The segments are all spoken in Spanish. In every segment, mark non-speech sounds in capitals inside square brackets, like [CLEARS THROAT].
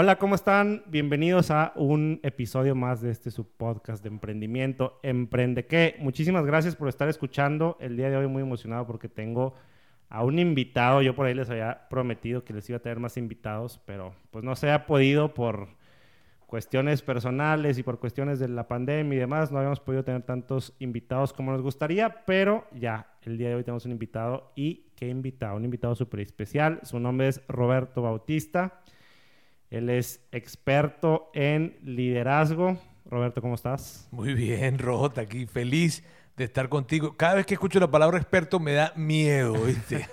Hola, ¿cómo están? Bienvenidos a un episodio más de este subpodcast de emprendimiento. Emprende qué. Muchísimas gracias por estar escuchando. El día de hoy muy emocionado porque tengo a un invitado. Yo por ahí les había prometido que les iba a tener más invitados, pero pues no se ha podido por cuestiones personales y por cuestiones de la pandemia y demás. No habíamos podido tener tantos invitados como nos gustaría, pero ya el día de hoy tenemos un invitado y qué invitado, un invitado súper especial. Su nombre es Roberto Bautista. Él es experto en liderazgo. Roberto, ¿cómo estás? Muy bien, Rota, aquí feliz de estar contigo. Cada vez que escucho la palabra experto me da miedo, [LAUGHS] ¿viste?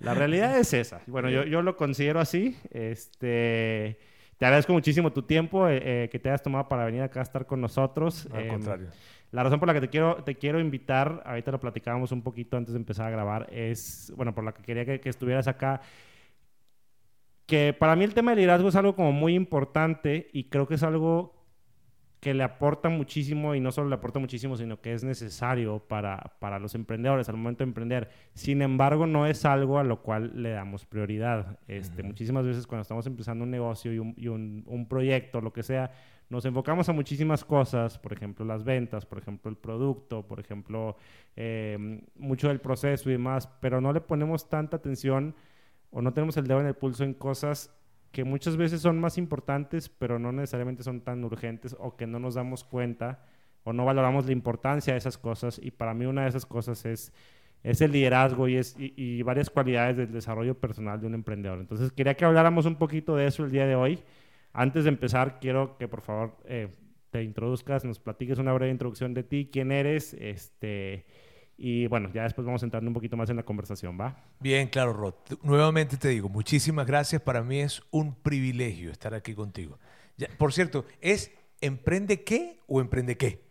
la realidad es esa. Bueno, yo, yo lo considero así. Este, te agradezco muchísimo tu tiempo eh, eh, que te hayas tomado para venir acá a estar con nosotros. Al Em, contrario. La razón por la que te quiero, te quiero invitar, ahorita lo platicábamos un poquito antes de empezar a grabar, es, bueno, por la que quería que, que estuvieras acá, que para mí el tema del liderazgo es algo como muy importante y creo que es algo que le aporta muchísimo y no solo le aporta muchísimo, sino que es necesario para, para los emprendedores al momento de emprender. Sin embargo, no es algo a lo cual le damos prioridad. Este. Muchísimas veces cuando estamos empezando un negocio y un, y un- un proyecto, lo que sea, nos enfocamos a muchísimas cosas, por ejemplo, las ventas, por ejemplo, el producto, por ejemplo, eh, mucho del proceso y demás, pero no le ponemos tanta atención o no tenemos el dedo en el pulso en cosas que muchas veces son más importantes, pero no necesariamente son tan urgentes o que no nos damos cuenta o no valoramos la importancia de esas cosas. Y para mí una de esas cosas es, es el liderazgo y, es, y, y varias cualidades del desarrollo personal de un emprendedor. Entonces quería que habláramos un poquito de eso el día de hoy. Antes de empezar, quiero que por favor eh, te introduzcas, nos platiques una breve introducción de ti, quién eres, este, y bueno, ya después vamos entrando un poquito más en la conversación, ¿va? Bien, claro, Rod. Nuevamente te digo, muchísimas gracias. Para mí es un privilegio estar aquí contigo. Ya, por cierto, ¿es emprende qué o emprende qué?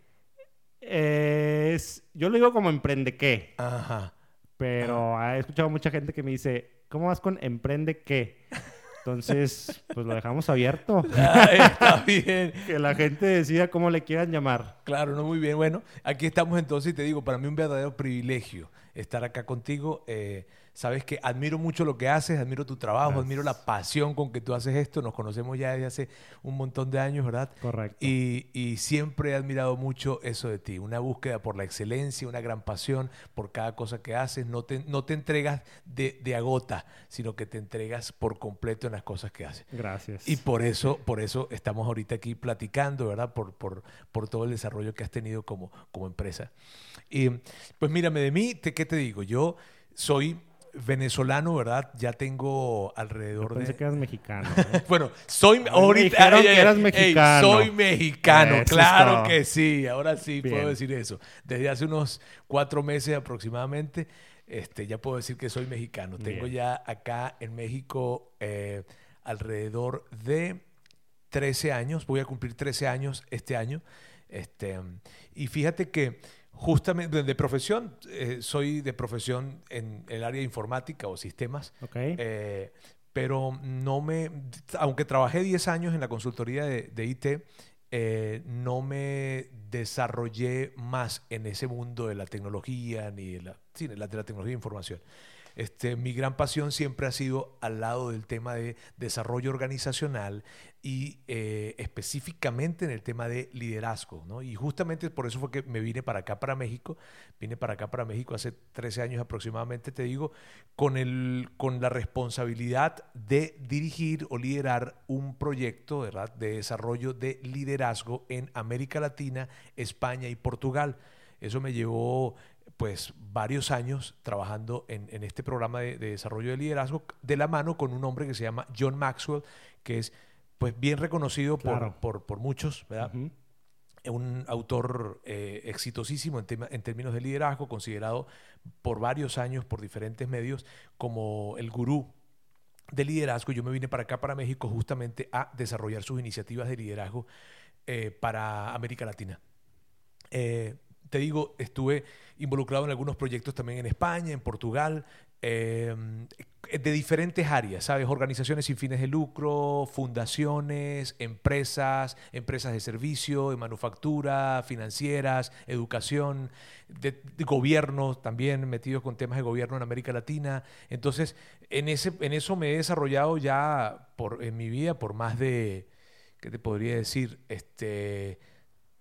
Es, yo lo digo como emprende qué, Ajá. pero he escuchado mucha gente que me dice, ¿cómo vas con emprende qué? Entonces, pues lo dejamos abierto. [LAUGHS] Ay, está bien. [LAUGHS] que la gente decida cómo le quieran llamar. Claro, no muy bien. Bueno, aquí estamos entonces y te digo, para mí un verdadero privilegio estar acá contigo. Eh, sabes que admiro mucho lo que haces, admiro tu trabajo, Gracias. admiro la pasión con que tú haces esto. Nos conocemos ya desde hace un montón de años, ¿verdad? Correcto. Y, y siempre he admirado mucho eso de ti, una búsqueda por la excelencia, una gran pasión por cada cosa que haces. No te, no te entregas de, de agota, sino que te entregas por completo en las cosas que haces. Gracias. Y por eso, por eso estamos ahorita aquí platicando, ¿verdad? Por, por, por todo el desarrollo que has tenido como, como empresa. Y pues mírame, de mí, te- ¿qué te digo? Yo soy venezolano, ¿verdad? Ya tengo Yo alrededor pensé de... que eras mexicano. [LAUGHS] ¿eh? Bueno, soy me ahorita. dijeron que eras ey, mexicano. soy mexicano, Eso claro que sí. Ahora sí Bien. puedo decir eso. Desde hace unos cuatro meses aproximadamente, este, ya puedo decir que soy mexicano. Tengo ya acá en México eh, alrededor de 13 años. Voy a cumplir 13 años este año. Este, y fíjate que justamente de, profesión, eh, soy de profesión en el área de informática o sistemas. ¿Ok? Eh, pero no me, aunque trabajé 10 años en la consultoría de, de IT, eh, no me desarrollé más en ese mundo de la tecnología ni de la, sí, de la, de la tecnología de información. Este, mi gran pasión siempre ha sido al lado del tema de desarrollo organizacional y eh, específicamente en el tema de liderazgo. ¿no? Y justamente por eso fue que me vine para acá, para México. Vine para acá, para México hace 13 años aproximadamente, te digo, con, el, con la responsabilidad de dirigir o liderar un proyecto ¿verdad? de desarrollo de liderazgo en América Latina, España y Portugal. Eso me llevó pues varios años trabajando en, en este programa de, de desarrollo de liderazgo de la mano con un hombre que se llama John Maxwell, que es pues bien reconocido por- Claro. por, por muchos, un autor eh, exitosísimo en, tema- en términos de liderazgo, considerado por varios años por diferentes medios como el gurú de liderazgo. Yo me vine para acá, para México, justamente a desarrollar sus iniciativas de liderazgo eh, para América Latina. Eh, te digo, estuve involucrado en algunos proyectos también en España, en Portugal. Eh, de diferentes áreas, ¿sabes? Organizaciones sin fines de lucro, fundaciones, empresas, empresas de servicio, de manufactura, financieras, educación, de, gobiernos también metidos con temas de gobierno en América Latina. Entonces, en, ese, en eso me he desarrollado ya por, en mi vida por más de, ¿qué te podría decir? Este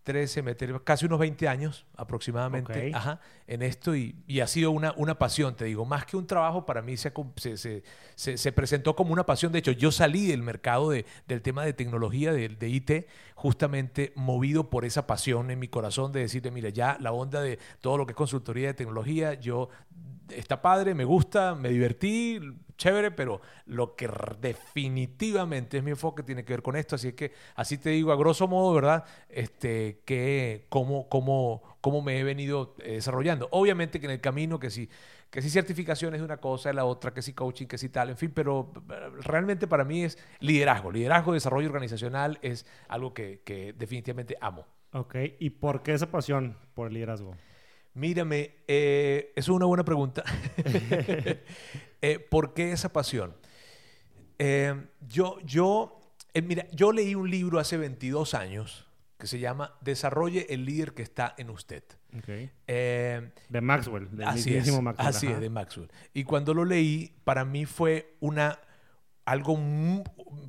13, meter casi unos 20 años aproximadamente ajá, en esto y, y, ha sido una, una pasión, te digo, más que un trabajo, para mí se, se, se, se presentó como una pasión. De hecho, yo salí del mercado de, del tema de tecnología, de, de, IT, justamente movido por esa pasión en mi corazón de decirle, mira, ya la onda de todo lo que es consultoría de tecnología, yo está padre, me gusta, me divertí, chévere, pero lo que definitivamente es mi enfoque tiene que ver con esto. Así que, así te digo, a grosso modo, ¿verdad? Este, que cómo, cómo, cómo me he venido eh, desarrollando. Obviamente que en el camino, que sí, que sí certificaciones de una cosa, de la otra, que sí coaching, que sí tal, en fin, pero eh, realmente para mí es liderazgo. Liderazgo, desarrollo organizacional es algo que, que definitivamente amo. Ok, ¿y por qué esa pasión por el liderazgo? Mírame, eh, eso es una buena pregunta. [LAUGHS] Eh, ¿Por qué esa pasión? Eh, yo, yo, mira, yo leí un libro hace 22 años que se llama Desarrolle el líder que está en usted. de Maxwell, de así es, Maxwell. Así es, de Maxwell. Y cuando lo leí, para mí fue una algo,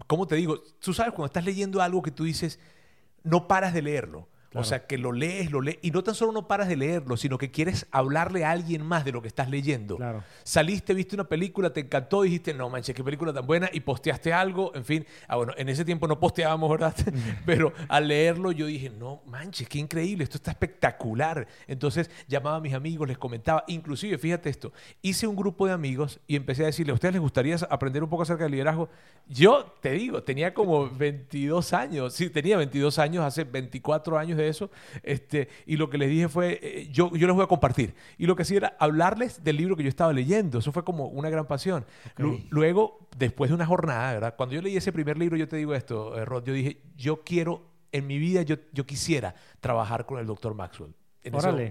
¿cómo te digo? Tú sabes, cuando estás leyendo algo que tú dices, no paras de leerlo. O sea, que lo lees, lo lees, y no tan solo no paras de leerlo, sino que quieres hablarle a alguien más de lo que estás leyendo. Saliste, viste una película, te encantó, dijiste, no manches, qué película tan buena, y posteaste algo, en fin. Ah, bueno, en ese tiempo no posteábamos, ¿verdad? [LAUGHS] Pero al leerlo yo dije, no manches, qué increíble, esto está espectacular. Entonces llamaba a mis amigos, les comentaba, inclusive, fíjate esto, hice un grupo de amigos y empecé a decirle, ¿a ustedes les gustaría aprender un poco acerca del liderazgo? Yo te digo, tenía como 22 años, sí, tenía 22 años, hace 24 años de eso. Este, y lo que les dije fue, eh, yo, yo les voy a compartir. Y lo que hacía era hablarles del libro que yo estaba leyendo. Eso fue como una gran pasión. Luego, después de una jornada, ¿verdad? Cuando yo leí ese primer libro, yo te digo esto, eh, Rod, yo dije, yo quiero, en mi vida, yo, yo quisiera trabajar con el doctor Maxwell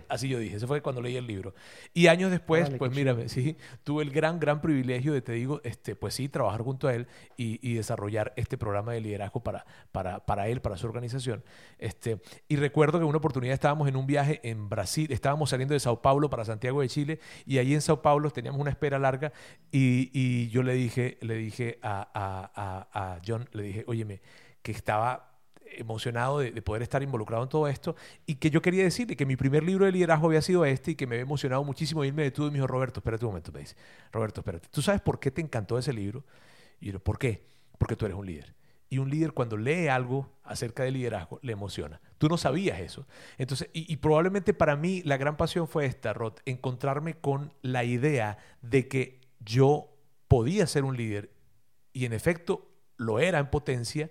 así yo dije, eso fue cuando leí el libro. Y años después, pues mírame, [LAUGHS] sí, tuve el gran, gran privilegio de, te digo, este, pues sí, trabajar junto a él y, desarrollar este programa de liderazgo para, para, para, él, para su organización. Este, y recuerdo que una oportunidad estábamos en un viaje en Brasil, estábamos saliendo de Sao Paulo para Santiago de Chile y ahí en Sao Paulo teníamos una espera larga y, y yo le dije, le dije a, a, a, a John, le dije, óyeme, que estaba emocionado de, poder estar involucrado en todo esto y que yo quería decirle que mi primer libro de liderazgo había sido este y que me había emocionado muchísimo y él me detuvo y me dijo, Roberto, espérate un momento, me dice, Roberto, espérate, ¿tú sabes por qué te encantó ese libro? Y yo, ¿por qué? Porque tú eres un líder. Y un líder cuando lee algo acerca del liderazgo le emociona. Tú no sabías eso. Entonces, y, y probablemente para mí la gran pasión fue esta, Rod, encontrarme con la idea de que yo podía ser un líder y en efecto lo era en potencia,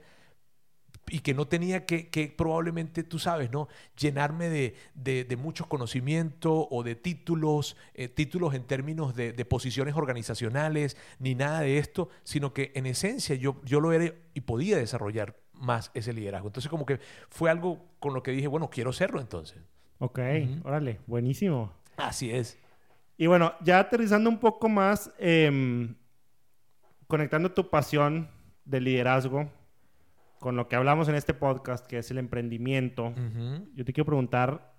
y que no tenía que, que, probablemente, tú sabes, ¿no? Llenarme de, de, muchos conocimientos o de títulos, eh, títulos en términos de, de, posiciones organizacionales, ni nada de esto, sino que en esencia yo, yo lo era y podía desarrollar más ese liderazgo. Entonces como que fue algo con lo que dije, bueno, quiero serlo entonces. Ok, órale, buenísimo. Así es. Y bueno, ya aterrizando un poco más, em, conectando tu pasión de liderazgo con lo que hablamos en este podcast, que es el emprendimiento, yo te quiero preguntar,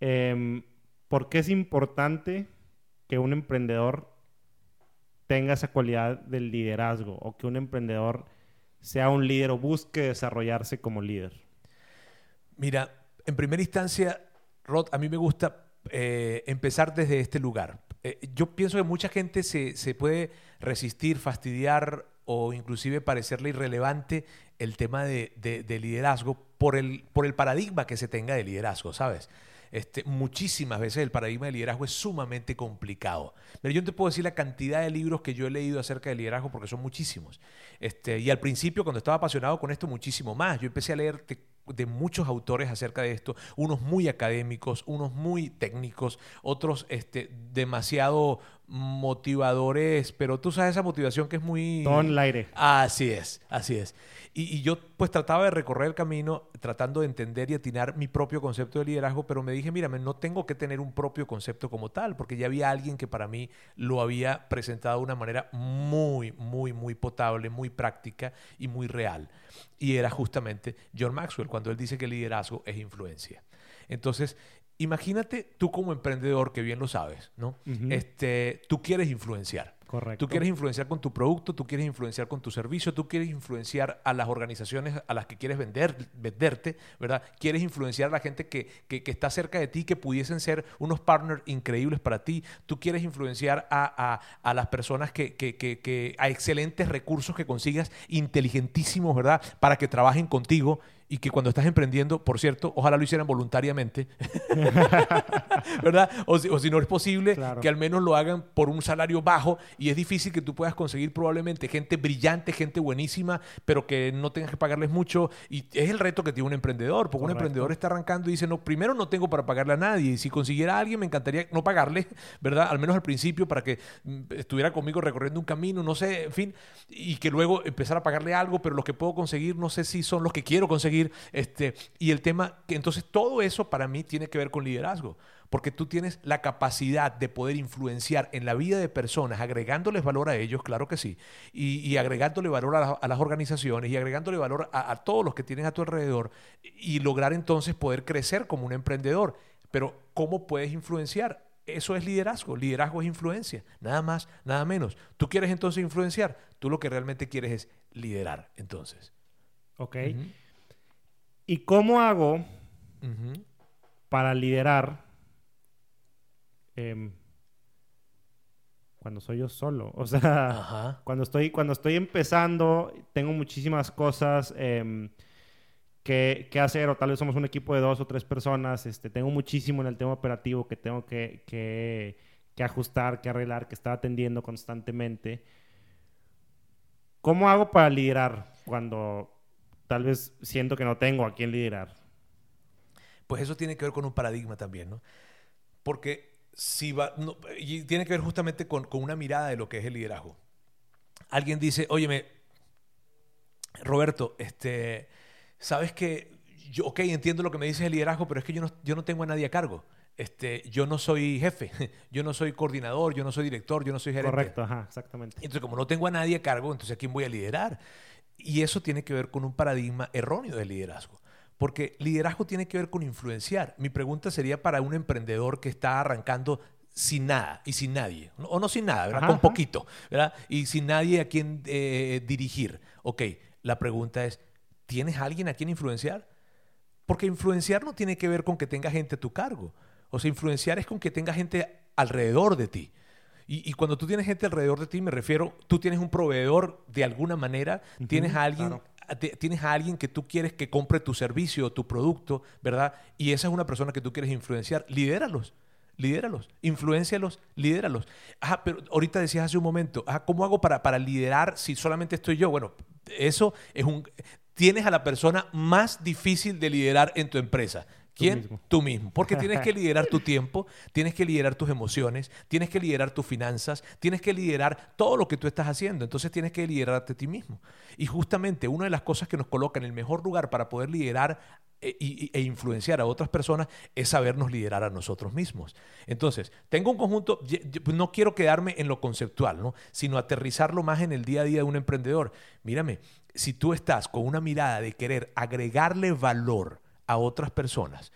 em, ¿por qué es importante que un emprendedor tenga esa cualidad del liderazgo o que un emprendedor sea un líder o busque desarrollarse como líder? Mira, en primera instancia, Rod, a mí me gusta eh, empezar desde este lugar. Eh, yo pienso que mucha gente se, se puede resistir, fastidiar o inclusive parecerle irrelevante el tema de, liderazgo por el, paradigma que se tenga de liderazgo, ¿sabes? Este, muchísimas veces el paradigma de liderazgo es sumamente complicado. Pero yo te puedo decir la cantidad de libros que yo he leído acerca de liderazgo porque son muchísimos. Este, y al principio, cuando estaba apasionado con esto, muchísimo más. Yo empecé a leer de muchos autores acerca de esto, unos muy académicos, unos muy técnicos, otros este, demasiado motivadores, pero tú sabes esa motivación que es muy... Todo en el aire. Así es, así es. Y, y yo pues trataba de recorrer el camino tratando de entender y atinar mi propio concepto de liderazgo, pero me dije, mírame, no tengo que tener un propio concepto como tal, porque ya había alguien que para mí lo había presentado de una manera muy, muy, muy potable, muy práctica y muy real. Y era justamente John Maxwell, cuando él dice que liderazgo es influencia. Entonces, imagínate tú como emprendedor, que bien lo sabes, ¿no? este, tú quieres influenciar. Correcto. Tú quieres influenciar con tu producto, tú quieres influenciar con tu servicio, tú quieres influenciar a las organizaciones a las que quieres vender, venderte, ¿verdad? Quieres influenciar a la gente que, que, que está cerca de ti, que pudiesen ser unos partners increíbles para ti. Tú quieres influenciar a, a, a las personas que, que, a excelentes recursos que consigas, inteligentísimos, ¿verdad? Para que trabajen contigo y que cuando estás emprendiendo, por cierto, ojalá lo hicieran voluntariamente, [LAUGHS] ¿verdad? O si, o si, no es posible, que al menos lo hagan por un salario bajo y es difícil que tú puedas conseguir probablemente gente brillante, gente buenísima, pero que no tengas que pagarles mucho y es el reto que tiene un emprendedor, porque un emprendedor está arrancando y dice, no, primero no tengo para pagarle a nadie y si consiguiera a alguien me encantaría no pagarle, ¿verdad? Al menos al principio para que mm, estuviera conmigo recorriendo un camino, no sé, en fin, y que luego empezar a pagarle algo, pero los que puedo conseguir no sé si son los que quiero conseguir este, y el tema, que entonces todo eso para mí tiene que ver con liderazgo, porque tú tienes la capacidad de poder influenciar en la vida de personas, agregándoles valor a ellos, claro que sí, y, agregándole valor a, las organizaciones y agregándole valor a, todos los que tienes a tu alrededor y lograr entonces poder crecer como un emprendedor. Pero ¿cómo puedes influenciar? Eso es liderazgo. Liderazgo es influencia. Nada más, nada menos. ¿Tú quieres entonces influenciar? Tú lo que realmente quieres es liderar, entonces. Ok. ¿Y cómo hago para liderar em, cuando soy yo solo? O sea, cuando estoy, cuando estoy empezando, tengo muchísimas cosas em, que, hacer, o tal vez somos un equipo de dos o tres personas, este, tengo muchísimo en el tema operativo que tengo que, que, que ajustar, que arreglar, que estar atendiendo constantemente. ¿Cómo hago para liderar cuando tal vez siento que no tengo a quién liderar. Pues eso tiene que ver con un paradigma también, ¿no? Porque si va, y tiene que ver justamente con, una mirada de lo que es el liderazgo. Alguien dice, óyeme, Roberto, este, sabes que yo, ok, entiendo lo que me dices el liderazgo, pero es que yo no, yo no tengo a nadie a cargo. Este, yo no soy jefe, [LAUGHS] yo no soy coordinador, yo no soy director, yo no soy gerente. Correcto, ajá, exactamente. Entonces, como no tengo a nadie a cargo, entonces ¿a quién voy a liderar? Y eso tiene que ver con un paradigma erróneo del liderazgo. Porque liderazgo tiene que ver con influenciar. Mi pregunta sería para un emprendedor que está arrancando sin nada y sin nadie, o no sin nada, ¿verdad? con poquito, ¿verdad? Y sin nadie a quien eh, dirigir. Ok, la pregunta es, ¿tienes alguien a quien influenciar? Porque influenciar no tiene que ver con que tenga gente a tu cargo. O sea, influenciar es con que tenga gente alrededor de ti. Y, cuando tú tienes gente alrededor de ti, me refiero, tú tienes un proveedor de alguna manera, tienes a alguien tienes a alguien que tú quieres que compre tu servicio o tu producto, ¿verdad? Y esa es una persona que tú quieres influenciar. Lidéralos, lidéralos, influencialos, lidéralos. Ajá, pero ahorita decías hace un momento, ajá, ¿cómo hago para, para liderar si solamente estoy yo? Bueno, eso es un... Tienes a la persona más difícil de liderar en tu empresa. ¿Quién? Tú mismo. Porque tienes que [LAUGHS] liderar tu tiempo, tienes que liderar tus emociones, tienes que liderar tus finanzas, tienes que liderar todo lo que tú estás haciendo. Entonces tienes que liderarte a ti mismo. Y justamente una de las cosas que nos coloca en el mejor lugar para poder liderar e, e, influenciar a otras personas es sabernos liderar a nosotros mismos. Entonces, tengo un conjunto, no quiero quedarme en lo conceptual, ¿no? sino aterrizarlo más en el día a día de un emprendedor. Mírame, si tú estás con una mirada de querer agregarle valor, a otras personas,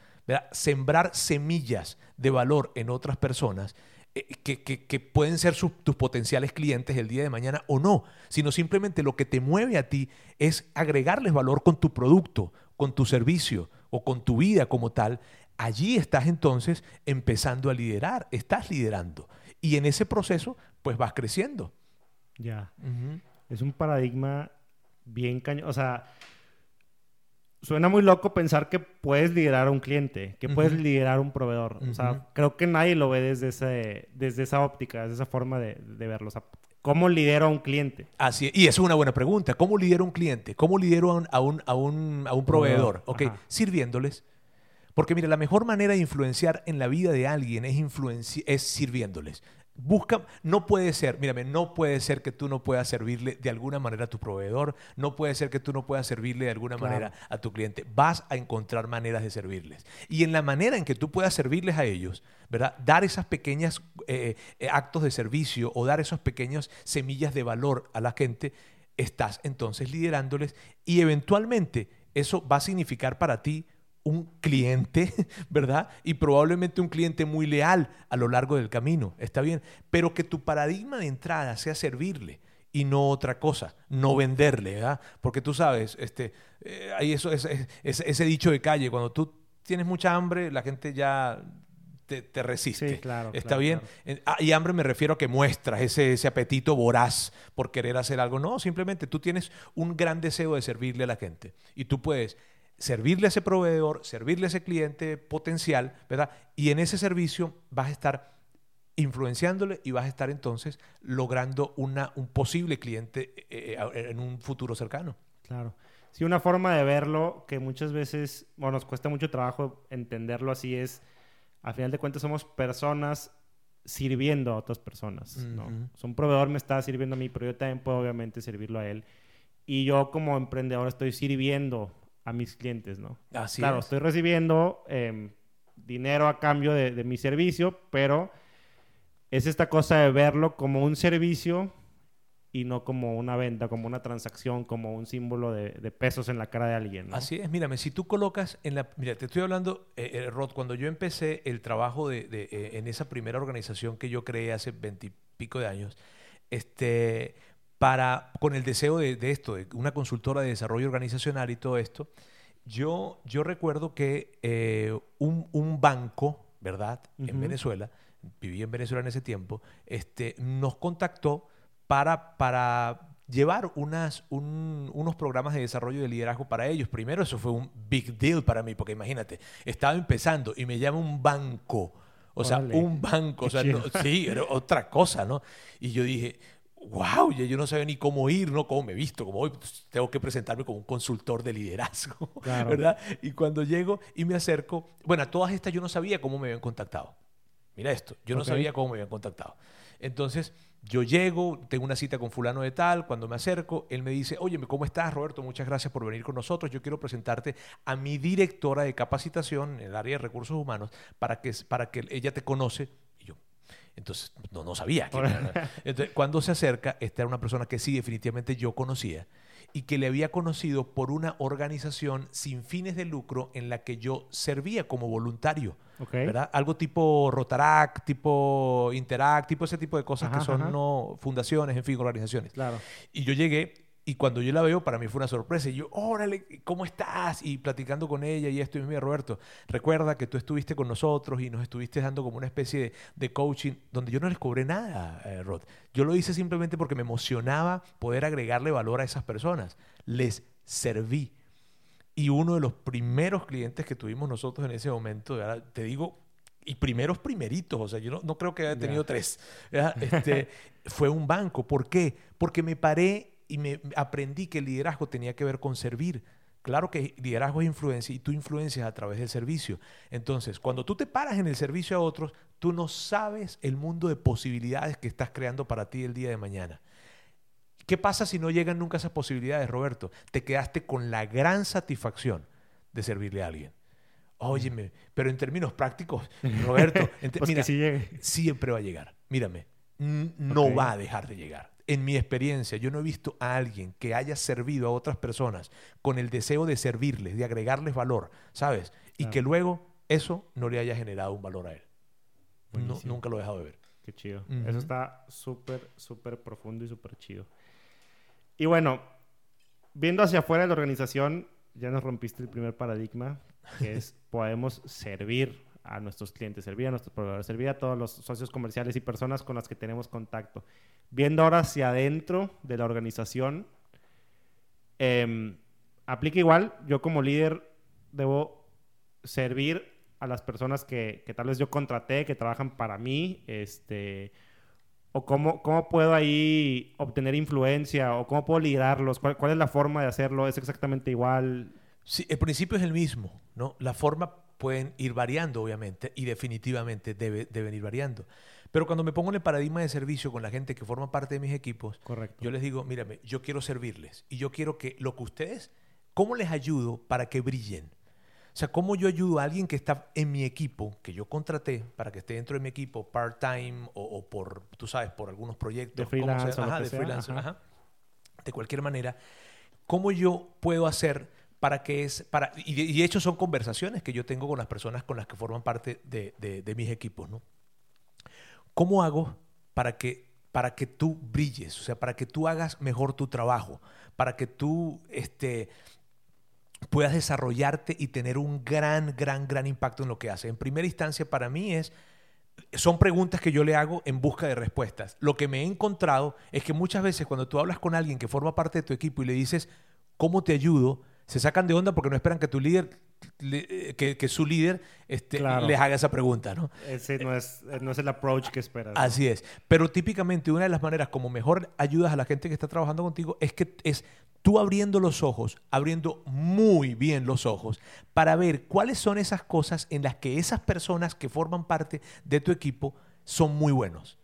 sembrar semillas de valor en otras personas eh, que, pueden ser tus potenciales clientes el día de mañana o no, sino simplemente lo que te mueve a ti es agregarles valor con tu producto, con tu servicio o con tu vida como tal. Allí estás entonces empezando a liderar, estás liderando. Y en ese proceso, pues vas creciendo. Ya. Es un paradigma bien cañón. O sea, suena muy loco pensar que puedes liderar a un cliente, que puedes liderar a un proveedor. O sea, creo que nadie lo ve desde, ese, desde esa óptica, desde esa forma de, verlo. O sea, ¿cómo lidero a un cliente? Así Y es una buena pregunta. ¿Cómo lidero a un cliente? ¿Cómo lidero a un, a un, a un, a un proveedor? Ok, sirviéndoles. Porque mira, la mejor manera de influenciar en la vida de alguien es, es sirviéndoles. Busca, no puede ser, mírame, no puede ser que tú no puedas servirle de alguna manera a tu proveedor, no puede ser que tú no puedas servirle de alguna manera a tu cliente. Vas a encontrar maneras de servirles. Y en la manera en que tú puedas servirles a ellos, ¿verdad? Dar esas pequeñas eh, eh, actos de servicio o dar esas pequeñas semillas de valor a la gente, estás entonces liderándoles y eventualmente eso va a significar para ti un cliente, [LAUGHS] ¿verdad? Y probablemente un cliente muy leal a lo largo del camino, está bien, pero que tu paradigma de entrada sea servirle y no otra cosa, no venderle, ¿verdad? Porque tú sabes, este, eh, hay eso, ese, ese, dicho de calle, cuando tú tienes mucha hambre, la gente ya te, resiste. Sí, claro. ¿Está bien? Ah, y hambre me refiero a que muestras ese, ese apetito voraz por querer hacer algo. No, simplemente tú tienes un gran deseo de servirle a la gente. Y tú puedes servirle a ese proveedor, servirle a ese cliente potencial, ¿verdad? Y en ese servicio vas a estar influenciándole y vas a estar entonces logrando una, un posible cliente eh, eh, en un futuro cercano. Claro. Sí, una forma de verlo que muchas veces, bueno, nos cuesta mucho trabajo entenderlo así es, al final de cuentas somos personas sirviendo a otras personas, ¿no? un proveedor me está sirviendo a mí, pero yo también puedo obviamente servirlo a él. Y yo como emprendedor estoy sirviendo a mis clientes, ¿no? Así claro, estoy recibiendo em, dinero a cambio de, mi servicio, pero es esta cosa de verlo como un servicio y no como una venta, como una transacción, como un símbolo de, pesos en la cara de alguien. ¿no? Así es, mírame, si tú colocas en la... Mira, te estoy hablando, eh, eh, Rod, cuando yo empecé el trabajo de, eh, en esa primera organización que yo creé hace veintipico de años, este, para, con el deseo de, esto, de una consultora de desarrollo organizacional y todo esto, yo, yo recuerdo que eh, un, banco, ¿verdad? En Venezuela, viví en Venezuela en ese tiempo, este, nos contactó para, para llevar unas, unos programas de desarrollo de liderazgo para ellos. Primero, eso fue un big deal para mí, porque imagínate, estaba empezando y me llama un banco. O sea, un banco, o sea, sí, era otra cosa, ¿no? Y yo dije, wow, yo no sabía ni cómo ir, ¿no? Cómo me he visto, como hoy pues, tengo que presentarme como un consultor de liderazgo, [LAUGHS] ¿verdad? Y cuando llego y me acerco, bueno, a todas estas yo no sabía cómo me habían contactado. Mira esto, yo no sabía cómo me habían contactado. Entonces, yo llego, tengo una cita con fulano de tal, cuando me acerco, él me dice, oye, ¿cómo estás, Roberto? Muchas gracias por venir con nosotros. Yo quiero presentarte a mi directora de capacitación en el área de recursos humanos para que, para que ella te conoce entonces, no, no sabía. Entonces, cuando se acerca, esta era una persona que sí, definitivamente yo conocía y que le había conocido por una organización sin fines de lucro en la que yo servía como voluntario. ¿verdad? Algo tipo Rotaract, tipo Interact, tipo ese tipo de cosas que son no fundaciones, en fin, organizaciones. Claro. Y yo llegué y cuando yo la veo, para mí fue una sorpresa. Y yo, órale, ¿cómo estás? Y platicando con ella y esto, y mira, Roberto, recuerda que tú estuviste con nosotros y nos estuviste dando como una especie de, coaching donde yo no les cobré nada, eh, Rod. Yo lo hice simplemente porque me emocionaba poder agregarle valor a esas personas. Les serví. Y uno de los primeros clientes que tuvimos nosotros en ese momento, te digo, y primeros primeritos, o sea, yo no, creo que haya tenido tres, este, [LAUGHS] fue un banco. ¿Por qué? Porque me paré y me aprendí que el liderazgo tenía que ver con servir. Claro que liderazgo es influencia y tú influencias a través del servicio. Entonces, cuando tú te paras en el servicio a otros, tú no sabes el mundo de posibilidades que estás creando para ti el día de mañana. ¿Qué pasa si no llegan nunca esas posibilidades, Roberto? Te quedaste con la gran satisfacción de servirle a alguien. Óyeme, pero en términos prácticos, Roberto, [LAUGHS] pues mira, siempre va a llegar. Mírame, no va a dejar de llegar en mi experiencia, yo no he visto a alguien que haya servido a otras personas con el deseo de servirles, de agregarles valor, ¿sabes? Y que luego eso no le haya generado un valor a él. nunca lo he dejado de ver. Qué chido. Eso está súper, súper profundo y súper chido. Y bueno, viendo hacia afuera de la organización, ya nos rompiste el primer paradigma, que es [LAUGHS] podemos servir a nuestros clientes, servir a nuestros proveedores, servir a todos los socios comerciales y personas con las que tenemos contacto. Viendo ahora hacia adentro de la organización, em, aplica igual, yo como líder debo servir a las personas que, que, tal vez yo contraté, que trabajan para mí, este, o cómo, cómo puedo ahí obtener influencia, o cómo puedo liderarlos, cuál, cuál es la forma de hacerlo, es exactamente igual. Sí, el principio es el mismo, ¿no? La forma pueden ir variando, obviamente, y definitivamente debe, deben ir variando. Pero cuando me pongo en el paradigma de servicio con la gente que forma parte de mis equipos, Correcto. yo les digo, mírame, yo quiero servirles y yo quiero que lo que ustedes, ¿cómo les ayudo para que brillen? O sea, ¿cómo yo ayudo a alguien que está en mi equipo, que yo contraté para que esté dentro de mi equipo part-time o, o por, tú sabes, por algunos proyectos? De ¿cómo freelance se- o lo ajá, de sea, freelance, ajá. ajá. De cualquier manera, ¿cómo yo puedo hacer para que es, para, y de, y de hecho son conversaciones que yo tengo con las personas con las que forman parte de, de- de mis equipos, ¿no? ¿Cómo hago para que, para que tú brilles? O sea, para que tú hagas mejor tu trabajo, para que tú este, puedas desarrollarte y tener un gran, gran, gran impacto en lo que haces. En primera instancia, para mí es, son preguntas que yo le hago en busca de respuestas. Lo que me he encontrado es que muchas veces cuando tú hablas con alguien que forma parte de tu equipo y le dices, ¿cómo te ayudo? Se sacan de onda porque no esperan que tu líder, que, que su líder este, Claro. les haga esa pregunta, ¿no? Ese no es, no es el approach que esperas. ¿no? Así es. Pero típicamente una de las maneras como mejor ayudas a la gente que está trabajando contigo es que es tú abriendo los ojos, abriendo muy bien los ojos para ver cuáles son esas cosas en las que esas personas que forman parte de tu equipo son muy buenos.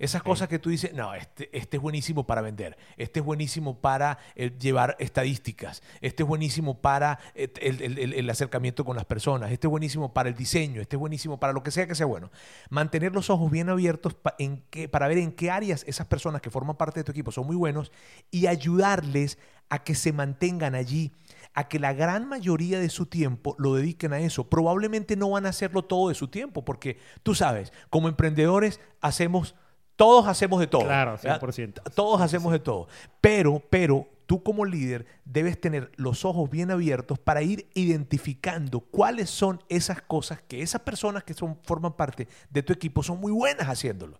Esas cosas que tú dices, no, este, este es buenísimo para vender, este es buenísimo para eh, llevar estadísticas, este es buenísimo para eh, el, el- el- el acercamiento con las personas, este es buenísimo para el diseño, este es buenísimo para lo que sea que sea bueno. Mantener los ojos bien abiertos pa- en qué- para ver en qué áreas esas personas que forman parte de tu equipo son muy buenos y ayudarles a que se mantengan allí, a que la gran mayoría de su tiempo lo dediquen a eso. Probablemente no van a hacerlo todo de su tiempo, porque tú sabes, como emprendedores hacemos, todos hacemos de todo. Claro, ¿verdad? 100%. Todos hacemos de todo. Pero, pero tú como líder debes tener los ojos bien abiertos para ir identificando cuáles son esas cosas que esas personas que son, forman parte de tu equipo son muy buenas haciéndolo.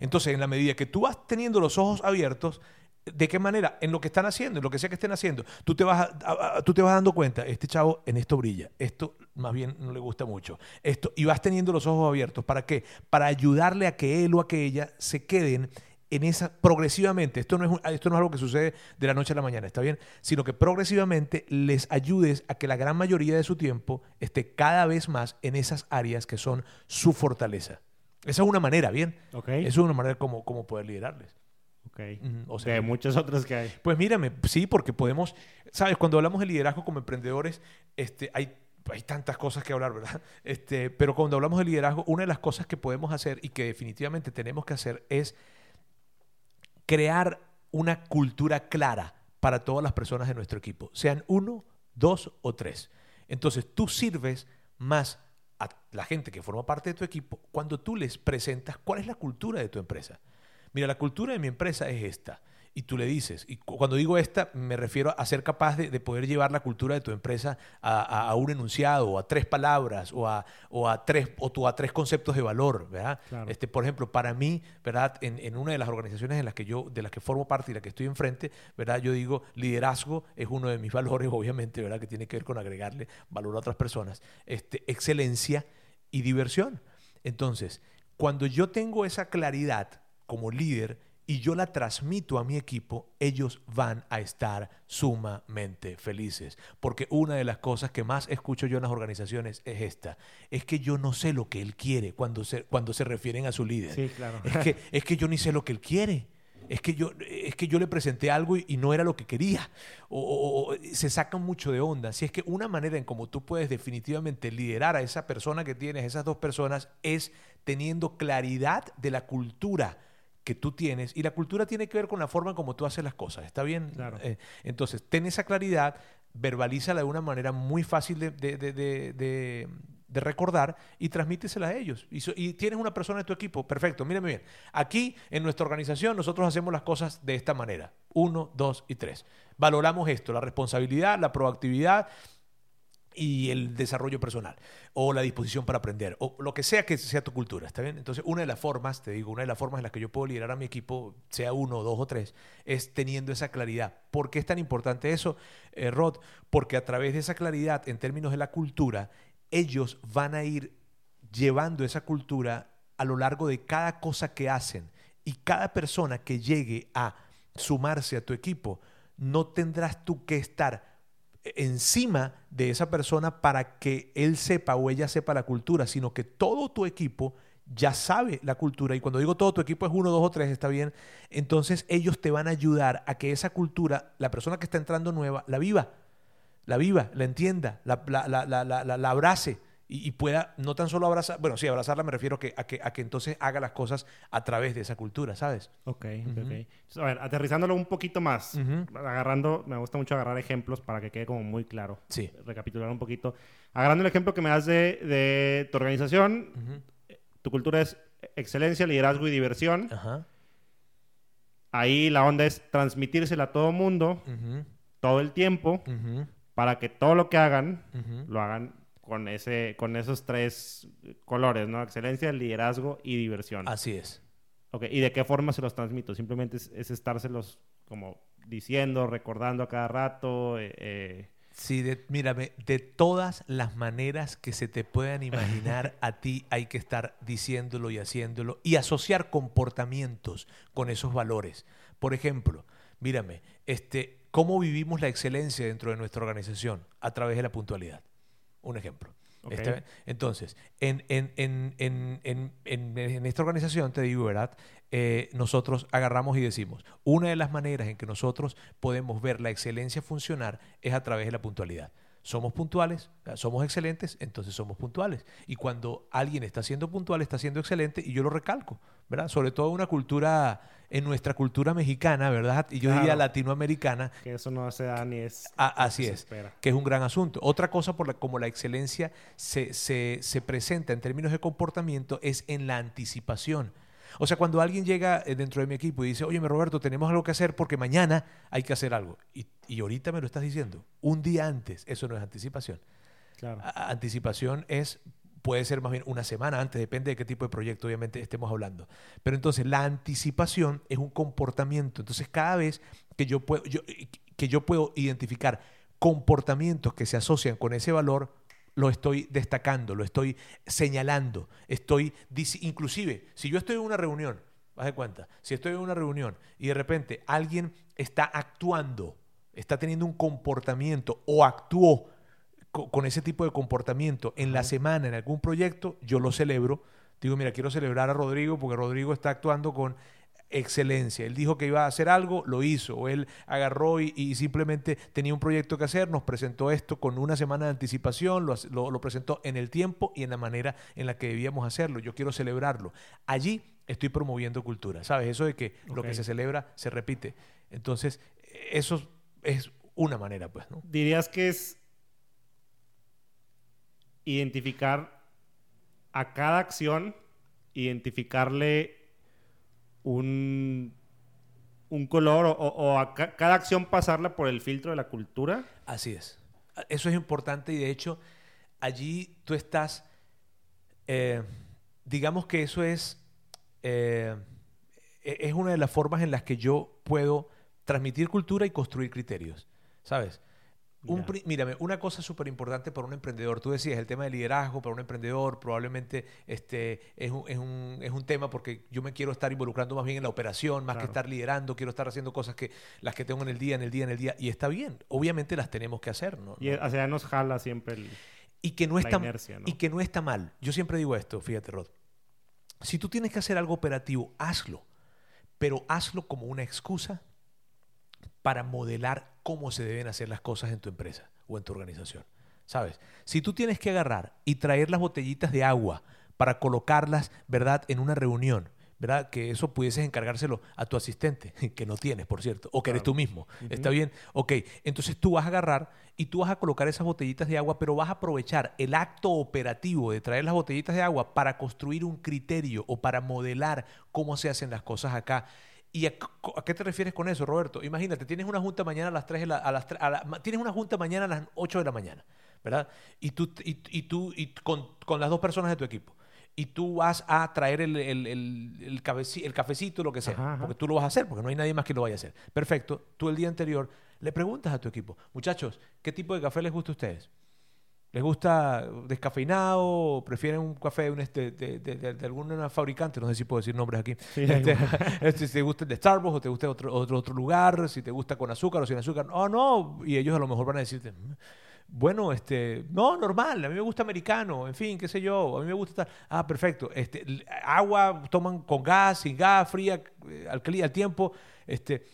Entonces, en la medida que tú vas teniendo los ojos abiertos, ¿de qué manera? En lo que están haciendo, en lo que sea que estén haciendo, tú te vas, a- a- a- tú te vas dando cuenta, este chavo en esto brilla, esto más bien no le gusta mucho, esto, y vas teniendo los ojos abiertos. ¿Para qué? Para ayudarle a que él o a que ella se queden en esa progresivamente. Esto no, es un- esto no es algo que sucede de la noche a la mañana, ¿está bien? Sino que progresivamente les ayudes a que la gran mayoría de su tiempo esté cada vez más en esas áreas que son su fortaleza. Esa es una manera, ¿bien? Ok. Esa es una manera como, como poder liderarles. Ok. O sea, de muchas otras que hay. pues mírame, sí, porque podemos, sabes, cuando hablamos de liderazgo como emprendedores, este, hay, hay tantas cosas que hablar, ¿verdad? [LAUGHS] Este, pero cuando hablamos de liderazgo, una de las cosas que podemos hacer y que definitivamente tenemos que hacer es crear una cultura clara para todas las personas de nuestro equipo, sean uno, dos o tres. Entonces tú sirves más a la gente que forma parte de tu equipo cuando tú les presentas cuál es la cultura de tu empresa. Mira, la cultura de mi empresa es esta. Y tú le dices, y cu- cuando digo esta, me refiero a ser capaz de, de poder llevar la cultura de tu empresa a, a- a un enunciado, o a tres palabras, o a, o a tres, o tú a tres conceptos de valor, ¿verdad? Claro. Este, por ejemplo, para mí, ¿verdad? En, en una de las organizaciones en las que yo, de las que formo parte y la que estoy enfrente, ¿verdad? Yo digo, liderazgo es uno de mis [LAUGHS] valores, obviamente, ¿verdad? Que tiene que ver con agregarle valor a otras personas. Este, excelencia y diversión. Entonces, cuando yo tengo esa claridad como líder y yo la transmito a mi equipo, ellos van a estar sumamente felices. Porque una de las cosas que más escucho yo en las organizaciones es esta, es que yo no sé lo que él quiere cuando se, cuando se refieren a su líder. Sí, claro. Es que, es que yo ni sé lo que él quiere. Es que yo, es que yo le presenté algo y, y no era lo que quería. O, o- o se sacan mucho de onda. Si es que una manera en cómo tú puedes definitivamente liderar a esa persona que tienes, esas dos personas, es teniendo claridad de la cultura que tú tienes. Y la cultura tiene que ver con la forma en cómo tú haces las cosas. ¿Está bien? Claro. Eh, entonces, ten esa claridad, verbalízala de una manera muy fácil de, de- de- recordar y transmítesela a ellos. Y, so- y tienes una persona en tu equipo, perfecto, mírame bien. Aquí en nuestra organización nosotros hacemos las cosas de esta manera. Uno, dos y tres. Valoramos esto, la responsabilidad, la proactividad y el desarrollo personal o la disposición para aprender o lo que sea que sea tu cultura, ¿está bien? Entonces, una de las formas, te digo, una de las formas en las que yo puedo liderar a mi equipo, sea uno, dos o tres, es teniendo esa claridad. ¿Por qué es tan importante eso, eh, Rod? Porque a través de esa claridad en términos de la cultura, ellos van a ir llevando esa cultura a lo largo de cada cosa que hacen y cada persona que llegue a sumarse a tu equipo, no tendrás tú que estar encima de esa persona para que él sepa o ella sepa la cultura, sino que todo tu equipo ya sabe la cultura. Y cuando digo todo tu equipo es uno, dos o tres, está bien, entonces ellos te van a ayudar a que esa cultura, la persona que está entrando nueva, la viva, la viva, la entienda, la, la, la, la abrace y, pueda no tan solo abrazar, bueno, sí, abrazarla me refiero que, a, que, a que entonces haga las cosas a través de esa cultura, ¿sabes? Ok, ok. A ver, aterrizándolo un poquito más, agarrando, me gusta mucho agarrar ejemplos para que quede como muy claro. Sí. Recapitular un poquito. Agarrando el ejemplo que me das de, de tu organización, tu cultura es excelencia, liderazgo y diversión. Ajá. Ahí la onda es transmitírsela a todo mundo, todo el tiempo, para que todo lo que hagan, lo hagan con, ese, con esos tres colores, ¿no? Excelencia, liderazgo y diversión. Así es. Ok, ¿y de qué forma se los transmito? Simplemente es, estárselos como diciendo, recordando a cada rato. Eh, eh. Sí, de, mírame, de todas las maneras que se te puedan imaginar, [LAUGHS] a ti hay que estar diciéndolo y haciéndolo y asociar comportamientos con esos valores. Por ejemplo, mírame, este, ¿cómo vivimos la excelencia dentro de nuestra organización? A través de la puntualidad. Un ejemplo. Entonces, en, esta organización, te digo, ¿verdad? Eh, nosotros agarramos y decimos, una de las maneras en que nosotros podemos ver la excelencia funcionar es a través de la puntualidad somos puntuales, somos excelentes, entonces somos puntuales. Y cuando alguien está siendo puntual, está siendo excelente, y yo lo recalco, ¿verdad? Sobre todo en una cultura, en nuestra cultura mexicana, ¿verdad? Y yo diría latinoamericana. Que eso no se da ni es. así es, que es un gran asunto. Otra cosa por la, como la excelencia se, se, se presenta en términos de comportamiento es en la anticipación. O sea, cuando alguien llega eh, dentro de mi equipo y dice, oye, Roberto, tenemos algo que hacer porque mañana hay que hacer algo. Y, ahorita me lo estás diciendo, un día antes, eso no es anticipación. Claro. anticipación es puede ser más bien una semana antes, depende de qué tipo de proyecto obviamente estemos hablando. Pero entonces la anticipación es un comportamiento. Entonces cada vez que yo puedo, que yo puedo identificar comportamientos que se asocian con ese valor, lo estoy destacando, lo estoy señalando, estoy, inclusive, si yo estoy en una reunión, haz de cuenta, si estoy en una reunión y de repente alguien está actuando, está teniendo un comportamiento o actuó con, ese tipo de comportamiento en la semana en algún proyecto, yo lo celebro. Digo, mira, quiero celebrar a Rodrigo porque Rodrigo está actuando con excelencia. Él dijo que iba a hacer algo, lo hizo. O él agarró y, simplemente tenía un proyecto que hacer, nos presentó esto con una semana de anticipación, lo, presentó en el tiempo y en la manera en la que debíamos hacerlo. Yo quiero celebrarlo. Allí estoy promoviendo cultura, ¿sabes? Eso de que lo que se celebra se repite. Entonces, eso es una manera, pues, ¿no? Dirías que es identificar a cada acción, identificarle un, un color o, a cada acción pasarla por el filtro de la cultura. Así es. Eso es importante y de hecho allí tú estás, eh, digamos que eso es, eh, e-, es una de las formas en las que yo puedo transmitir cultura y construir criterios, ¿sabes? Mírame, una cosa súper importante para un emprendedor, tú decías, el tema de liderazgo para un emprendedor probablemente este, es, un, es, un, es un tema porque yo me quiero estar involucrando más bien en la operación, más que estar liderando, quiero estar haciendo cosas que las que tengo en el día, en el día, en el día, y está bien, obviamente las tenemos que hacer. ¿no? Y hacia nos jala siempre el, y que no está, Y que no está mal. Yo siempre digo esto, fíjate, Rod. Si tú tienes que hacer algo operativo, hazlo, pero hazlo como una excusa para modelar cómo se deben hacer las cosas en tu empresa o en tu organización. ¿Sabes? Si tú tienes que agarrar y traer las botellitas de agua para colocarlas, ¿verdad?, en una reunión, ¿verdad? Que eso pudieses encargárselo a tu asistente, [LAUGHS] que no tienes, por cierto, o que eres tú mismo. ¿Está bien? Ok, entonces tú vas a agarrar y tú vas a colocar esas botellitas de agua, pero vas a aprovechar el acto operativo de traer las botellitas de agua para construir un criterio o para modelar cómo se hacen las cosas acá ¿Y a, qué te refieres con eso, Roberto? Imagínate, tienes una junta mañana a las 3 a las tienes una junta mañana a las 8 de la mañana, ¿verdad? Y tú, y, tú y con, las dos personas de tu equipo. Y tú vas a traer el, el, el, cafecito, lo que sea, porque tú lo vas a hacer, porque no hay nadie más que lo vaya a hacer. Perfecto. Tú el día anterior le preguntas a tu equipo, muchachos, ¿qué tipo de café les gusta a ustedes? ¿Les gusta descafeinado o prefieren un café un este, de, de, algún fabricante? No sé si puedo decir nombres aquí. este, [LAUGHS] este, si te gusta el de Starbucks o te gusta otro, otro, otro lugar, si te gusta con azúcar o sin azúcar. Oh, no. Y ellos a lo mejor van a decirte, mm, Bueno, este, no, normal, a mí me gusta americano, en fin, qué sé yo, a mí me gusta estar, ah, perfecto, este, agua toman con gas, sin gas, fría, eh, alcalía, al tiempo, este,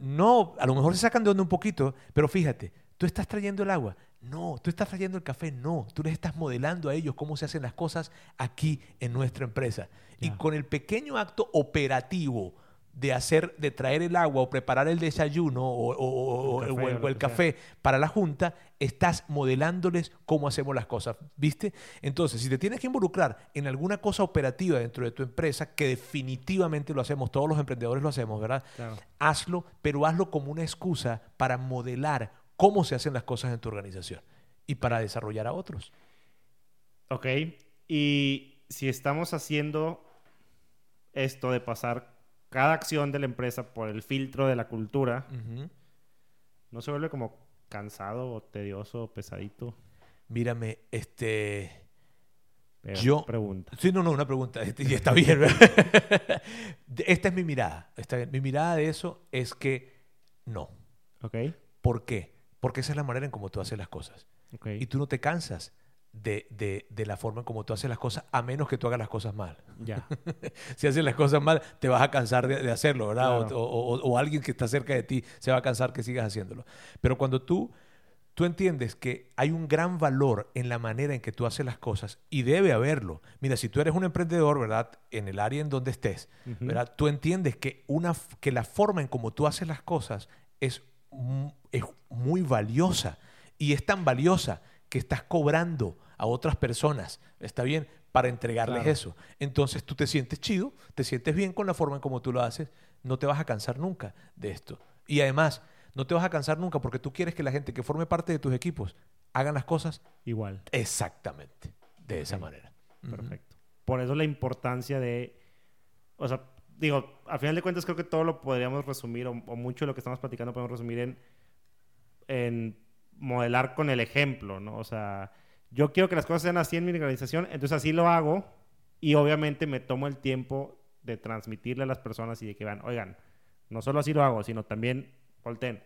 no, a lo mejor se sacan de onda un poquito, pero fíjate, tú estás trayendo el agua, no, tú estás trayendo el café, no, tú les estás modelando a ellos cómo se hacen las cosas aquí en nuestra empresa. Y con el pequeño acto operativo de hacer, de traer el agua o preparar el desayuno o, El o café el, o el para la junta, estás modelándoles cómo hacemos las cosas, ¿viste? Entonces, si te tienes que involucrar en alguna cosa operativa dentro de tu empresa, que definitivamente lo hacemos, todos los emprendedores lo hacemos, ¿verdad? Claro. Hazlo, pero hazlo como una excusa para modelar cómo se hacen las cosas en tu organización y para desarrollar a otros. Ok. Y si estamos haciendo esto de pasar cada acción de la empresa por el filtro de la cultura. ¿no se vuelve como cansado o tedioso o pesadito? Mírame, este... Pero Yo- Pregunta. Sí, no, no, una pregunta. este, Y está [LAUGHS] bien. ¿verdad? Esta es mi mirada. Bien. Mi mirada de eso es que no. Ok. ¿Por qué? Porque esa es la manera en cómo tú haces las cosas. Ok. Y tú no te cansas de, de- de la forma en cómo tú haces las cosas, a menos que tú hagas las cosas mal. Ya. [LAUGHS] Si haces las cosas mal, te vas a cansar de, de hacerlo, ¿verdad? O- Claro. O, o- o alguien que está cerca de ti se va a cansar que sigas haciéndolo. Pero cuando tú, tú entiendes que hay un gran valor en la manera en que tú haces las cosas, y debe haberlo. Mira, si tú eres un emprendedor, ¿verdad? En el área en donde estés, Ujú. ¿verdad? Tú entiendes que, una, que la forma en cómo tú haces las cosas es, es muy valiosa. Y es tan valiosa que estás cobrando a otras personas, ¿está bien? Para entregarles Claro. eso. Entonces tú te sientes chido, te sientes bien con la forma en cómo tú lo haces, no te vas a cansar nunca de esto. Y además, no te vas a cansar nunca porque tú quieres que la gente que forme parte de tus equipos hagan las cosas Igual. exactamente de esa manera. Perfecto. Por eso la importancia de, o sea, digo, al final de cuentas creo que todo lo podríamos resumir, o, mucho de lo que estamos platicando podemos resumir en, en modelar con el ejemplo, ¿no? O sea, yo quiero que las cosas sean así en mi organización, entonces así lo hago y obviamente me tomo el tiempo de transmitirle a las personas y de que vean, oigan, no solo así lo hago, sino también,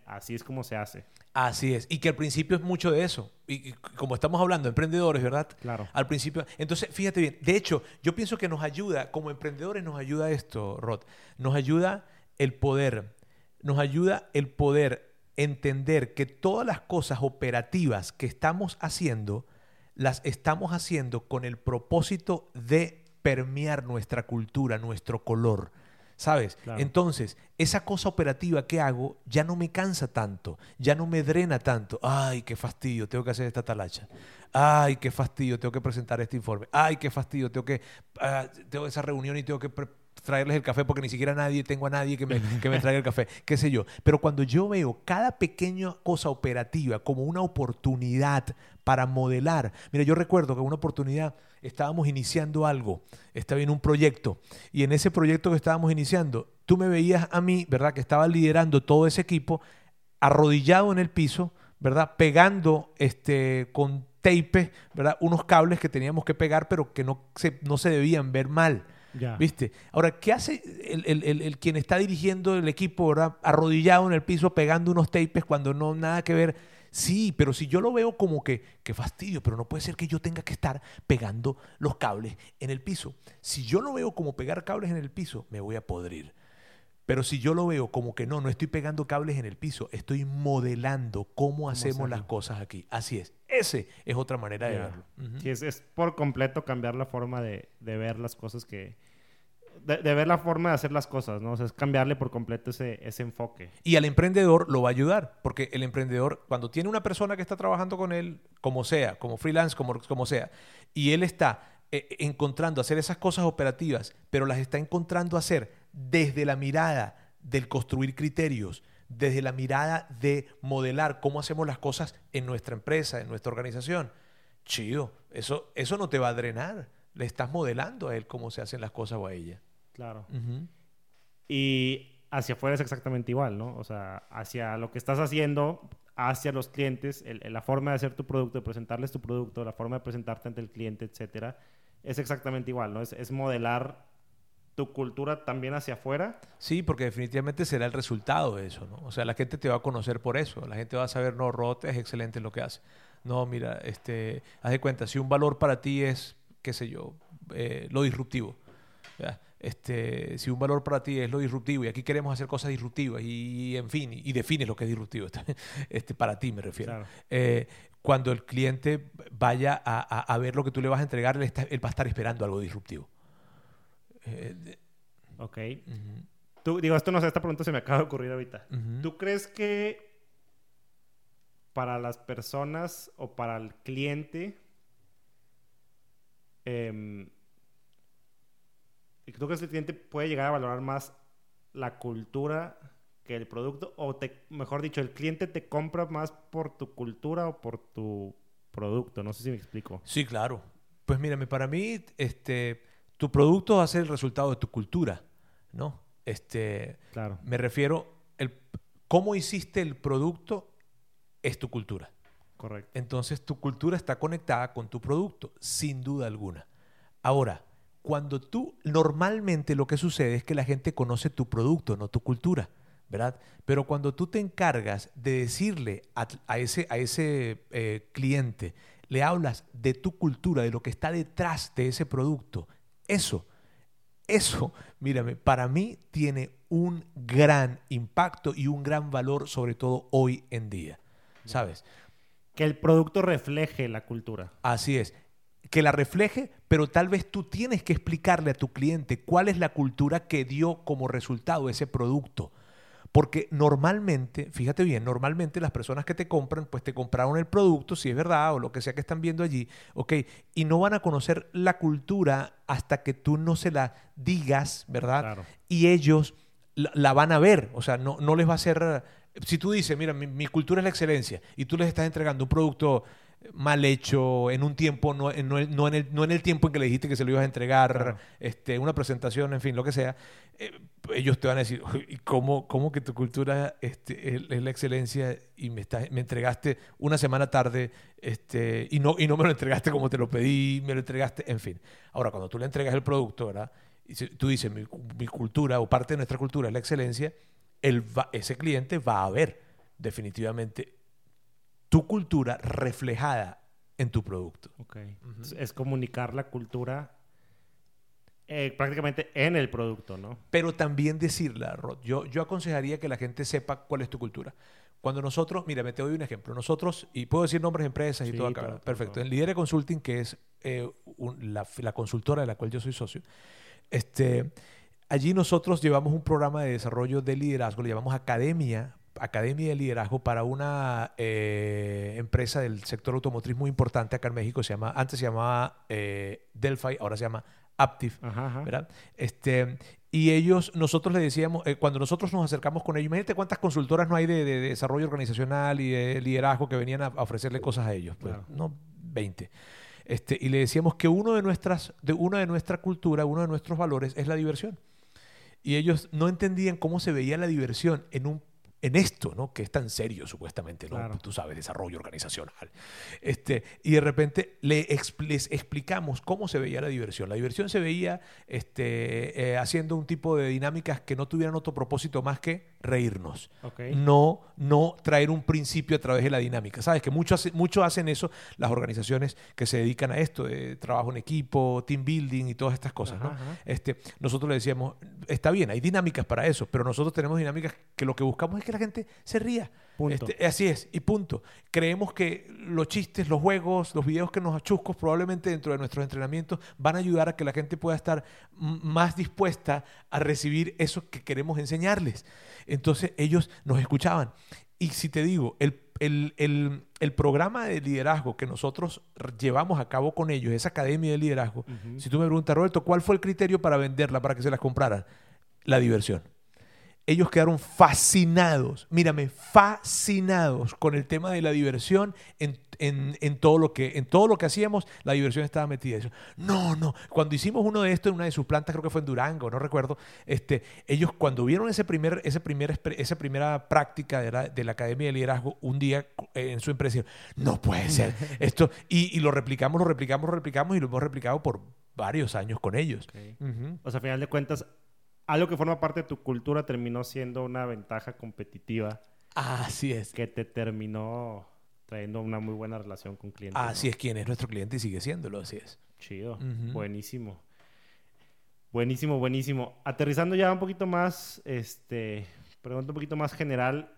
así es como se hace. Así es. Y que al principio es mucho de eso. Y, y como estamos hablando, emprendedores, ¿verdad? Claro. Al principio. Entonces, fíjate bien. De hecho, yo pienso que nos ayuda, como emprendedores, nos ayuda esto, Rod. Nos ayuda el poder. Nos ayuda el poder entender que todas las cosas operativas que estamos haciendo, las estamos haciendo con el propósito de permear nuestra cultura, nuestro color. ¿Sabes? Claro. Entonces, esa cosa operativa que hago ya no me cansa tanto, ya no me drena tanto. Ay, qué fastidio, tengo que hacer esta talacha. Ay, qué fastidio, tengo que presentar este informe. Ay, qué fastidio, tengo que ah, tengo esa reunión y tengo que traerles el café porque ni siquiera nadie, tengo a nadie que me, que me traiga el café, [LAUGHS] qué sé yo. Pero cuando yo veo cada pequeña cosa operativa como una oportunidad para modelar, mira, yo recuerdo que una oportunidad estábamos iniciando algo, estaba bien un proyecto, y en ese proyecto que estábamos iniciando, tú me veías a mí, ¿verdad? Que estaba liderando todo ese equipo, arrodillado en el piso, ¿verdad? Pegando este, con tape, ¿verdad? Unos cables que teníamos que pegar, pero que no se, no se debían ver mal. Ya. ¿Viste? Ahora, ¿qué hace el, el- el- el quien está dirigiendo el equipo, ¿verdad? Arrodillado en el piso, pegando unos tapes cuando no nada que ver? Sí, pero si yo lo veo como que, qué fastidio, pero no puede ser que yo tenga que estar pegando los cables en el piso. Si yo lo veo como pegar cables en el piso, me voy a podrir. Pero si yo lo veo como que no, no estoy pegando cables en el piso, estoy modelando cómo hacemos las cosas aquí. Así es. Ese es otra manera de verlo. Sí, es, es por completo cambiar la forma de, de ver las cosas que... De, ver la forma de hacer las cosas, ¿no? Es cambiarle por completo ese, ese enfoque. Y al emprendedor lo va a ayudar, porque el emprendedor, cuando tiene una persona que está trabajando con él, como sea, como freelance, como, como sea, y él está eh, encontrando hacer esas cosas operativas, pero las está encontrando hacer desde la mirada del construir criterios, desde la mirada de modelar cómo hacemos las cosas en nuestra empresa, en nuestra organización. Chido, eso, eso no te va a drenar. Le estás modelando a él cómo se hacen las cosas o a ella. Claro. Y hacia afuera es exactamente igual, ¿no? O sea, hacia lo que estás haciendo, hacia los clientes, el- el- la forma de hacer tu producto, de presentarles tu producto, la forma de presentarte ante el cliente, etcétera, es exactamente igual, ¿no? Es, es modelar tu cultura también hacia afuera. Sí, porque definitivamente será el resultado de eso, ¿no? O sea, la gente te va a conocer por eso. La gente va a saber, no, Rod es excelente en lo que hace. no, mira, este, haz de cuenta, si un valor para ti es, qué sé yo, eh, lo disruptivo, este, si un valor para ti es lo disruptivo y aquí queremos hacer cosas disruptivas y, en fin, y, defines lo que es disruptivo, [LAUGHS] este, para ti me refiero. Eh, cuando el cliente vaya a, ver lo que tú le vas a entregar, él, va a estar esperando algo disruptivo. Eh, ok. tú, digo, esto no sé, esta pregunta se me acaba de ocurrir ahorita. ¿Tú crees que para las personas o para el cliente, eh, ¿tú crees que el cliente puede llegar a valorar más la cultura que el producto? O te, mejor dicho, el cliente te compra más por tu cultura o por tu producto. No sé si me explico. Sí, claro. Pues mírame, para mí, este, tu producto va a ser el resultado de tu cultura, ¿no? Este, claro. Me refiero, el, cómo hiciste el producto es tu cultura. Correcto. Entonces, tu cultura está conectada con tu producto, sin duda alguna. Ahora, cuando tú, normalmente lo que sucede es que la gente conoce tu producto, no tu cultura, ¿verdad? Pero cuando tú te encargas de decirle a, ese, a ese eh, cliente, le hablas de tu cultura, de lo que está detrás de ese producto, eso, eso, mírame, para mí tiene un gran impacto y un gran valor, sobre todo hoy en día, ¿sabes? Que el producto refleje la cultura. Así es que la refleje, pero tal vez tú tienes que explicarle a tu cliente cuál es la cultura que dio como resultado ese producto. Porque normalmente, fíjate bien, normalmente las personas que te compran, pues te compraron el producto, si es verdad, o lo que sea que están viendo allí, ok, y no van a conocer la cultura hasta que tú no se la digas, ¿verdad? Y ellos la, van a ver, o sea, no, no les va a ser... Si tú dices, mira, mi, mi cultura es la excelencia, y tú les estás entregando un producto mal hecho, en un tiempo, no, no, no, en el, no en el tiempo en que le dijiste que se lo ibas a entregar, este, una presentación, en fin, lo que sea, eh, ellos te van a decir, ¿cómo, cómo que tu cultura este, es, la excelencia y me, está, me entregaste una semana tarde este, y, no, y no me lo entregaste como te lo pedí, me lo entregaste, en fin. Ahora, cuando tú le entregas el producto, ¿verdad? Y tú dices, mi, mi cultura o parte de nuestra cultura es la excelencia, el ese cliente va a ver definitivamente tu cultura reflejada en tu producto. Okay. Es comunicar la cultura eh, prácticamente en el producto, ¿no? Pero también decirla, Rod. Yo, yo aconsejaría que la gente sepa cuál es tu cultura. Cuando nosotros, mira, me te doy un ejemplo. Nosotros, y puedo decir nombres de empresas y todo acá. Perfecto. En Lidere Consulting, que es eh, la, la, consultora de la cual yo soy socio, este, allí nosotros llevamos un programa de desarrollo de liderazgo, le llamamos Academia academia de liderazgo para una eh, empresa del sector automotriz muy importante acá en México. Se llama, antes se llamaba eh, Delphi, ahora se llama Aptiv, ¿verdad? Este, y ellos, nosotros le decíamos, eh, cuando nosotros nos acercamos con ellos, imagínate cuántas consultoras no hay de, desarrollo organizacional y de liderazgo que venían a, ofrecerle cosas a ellos. Pues, No, 20. Este, y le decíamos que uno de nuestras, de una de nuestra cultura, uno de nuestros valores es la diversión. Y ellos no entendían cómo se veía la diversión en un en esto, ¿no? Que es tan serio, supuestamente, ¿no? Tú sabes, desarrollo organizacional. Este, y de repente le les explicamos cómo se veía la diversión. La diversión se veía este, eh, haciendo un tipo de dinámicas que no tuvieran otro propósito más que reírnos. No, no traer un principio a través de la dinámica. Sabes que mucho, mucho hacen eso las organizaciones que se dedican a esto, de trabajo en equipo, team building y todas estas cosas, ¿no? Este, nosotros le decíamos, está bien, hay dinámicas para eso, pero nosotros tenemos dinámicas que lo que buscamos es que la gente se ría. Este, así es, y punto. Creemos que los chistes, los juegos, los videos que nos achuscos, probablemente dentro de nuestros entrenamientos, van a ayudar a que la gente pueda estar más dispuesta a recibir eso que queremos enseñarles. Entonces ellos nos escuchaban. Y si te digo, el, el, programa de liderazgo que nosotros llevamos a cabo con ellos, esa academia de liderazgo, si tú me preguntas, Roberto, ¿cuál fue el criterio para venderla, para que se las compraran? La diversión ellos quedaron fascinados, mírame, fascinados con el tema de la diversión en, todo, lo que, en todo lo que hacíamos, la diversión estaba metida. no, no, cuando hicimos uno de estos en una de sus plantas, creo que fue en Durango, no recuerdo, este, ellos cuando vieron ese primer, ese primer, esa primera práctica de la, de la Academia de Liderazgo un día eh, en su empresa, no puede ser [LAUGHS] esto, y, lo replicamos, lo replicamos, lo replicamos y lo hemos replicado por varios años con ellos. O sea, a final de cuentas, algo que forma parte de tu cultura terminó siendo una ventaja competitiva. Así es. Que te terminó trayendo una muy buena relación con clientes. Así es quien es nuestro cliente y sigue siéndolo, así es. Chido, buenísimo. Buenísimo, buenísimo. Aterrizando ya un poquito más, este, pregunta un poquito más general,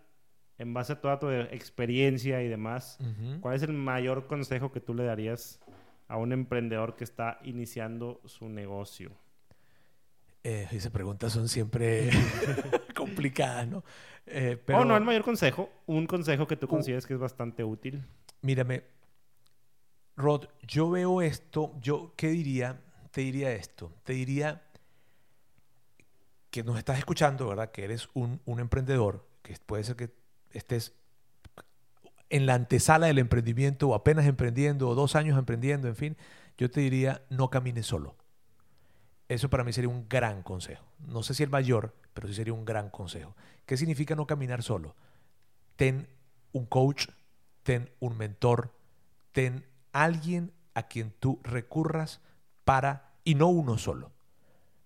en base a toda tu experiencia y demás, ¿cuál es el mayor consejo que tú le darías a un emprendedor que está iniciando su negocio? Eh, esas preguntas son siempre [LAUGHS] [LAUGHS] complicadas, ¿no? Eh, pero... Oh, no, el mayor consejo, un consejo que tú uh. consideres que es bastante útil. Mírame, Rod, yo veo esto, yo, ¿qué diría? Te diría esto, te diría que nos estás escuchando, ¿verdad? Que eres un, un emprendedor, que puede ser que estés en la antesala del emprendimiento o apenas emprendiendo o dos años emprendiendo, en fin, yo te diría, no camines solo. Eso para mí sería un gran consejo. No sé si el mayor, pero sí sería un gran consejo. ¿Qué significa no caminar solo? Ten un coach, ten un mentor, ten alguien a quien tú recurras para, y no uno solo.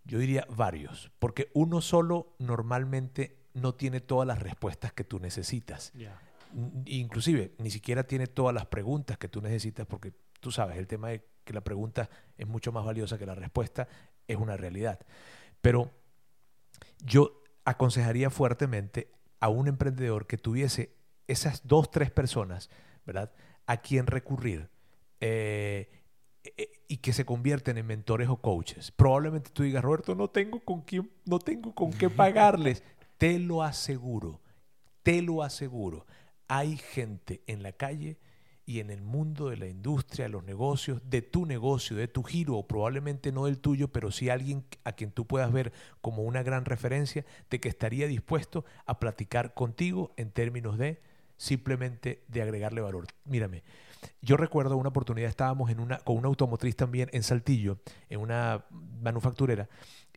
Yo diría varios, porque uno solo normalmente no tiene todas las respuestas que tú necesitas. Inclusive, ni siquiera tiene todas las preguntas que tú necesitas, porque tú sabes, el tema de que la pregunta es mucho más valiosa que la respuesta es una realidad. Pero yo aconsejaría fuertemente a un emprendedor que tuviese esas dos, tres personas, ¿verdad? A quien recurrir eh, eh, y que se convierten en mentores o coaches. Probablemente tú digas, Roberto, no tengo con quién, no tengo con qué [LAUGHS] pagarles. te lo aseguro, te lo aseguro. Hay gente en la calle y en el mundo de la industria, los negocios, de tu negocio, de tu giro, o probablemente no del tuyo, pero sí alguien a quien tú puedas ver como una gran referencia, de que estaría dispuesto a platicar contigo en términos de simplemente de agregarle valor. Mírame, yo recuerdo una oportunidad, estábamos en una, con una automotriz también en Saltillo, en una manufacturera,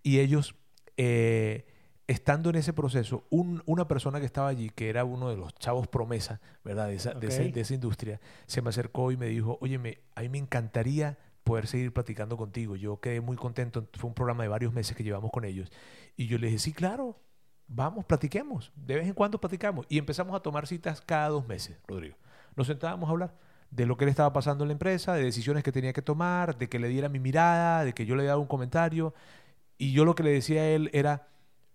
y ellos... Eh, estando en ese proceso, una persona que estaba allí, que era uno de los chavos promesa, ¿verdad? De esa, de, esa, industria, se me acercó y me dijo, oye, a mí me encantaría poder seguir platicando contigo. Yo quedé muy contento, fue un programa de varios meses que llevamos con ellos. Y yo le dije, sí, claro, vamos, platiquemos, de vez en cuando platicamos. Y empezamos a tomar citas cada dos meses, Rodrigo. Nos sentábamos a hablar de lo que le estaba pasando en la empresa, de decisiones que tenía que tomar, de que le diera mi mirada, de que yo le diera un comentario. Y yo lo que le decía a él era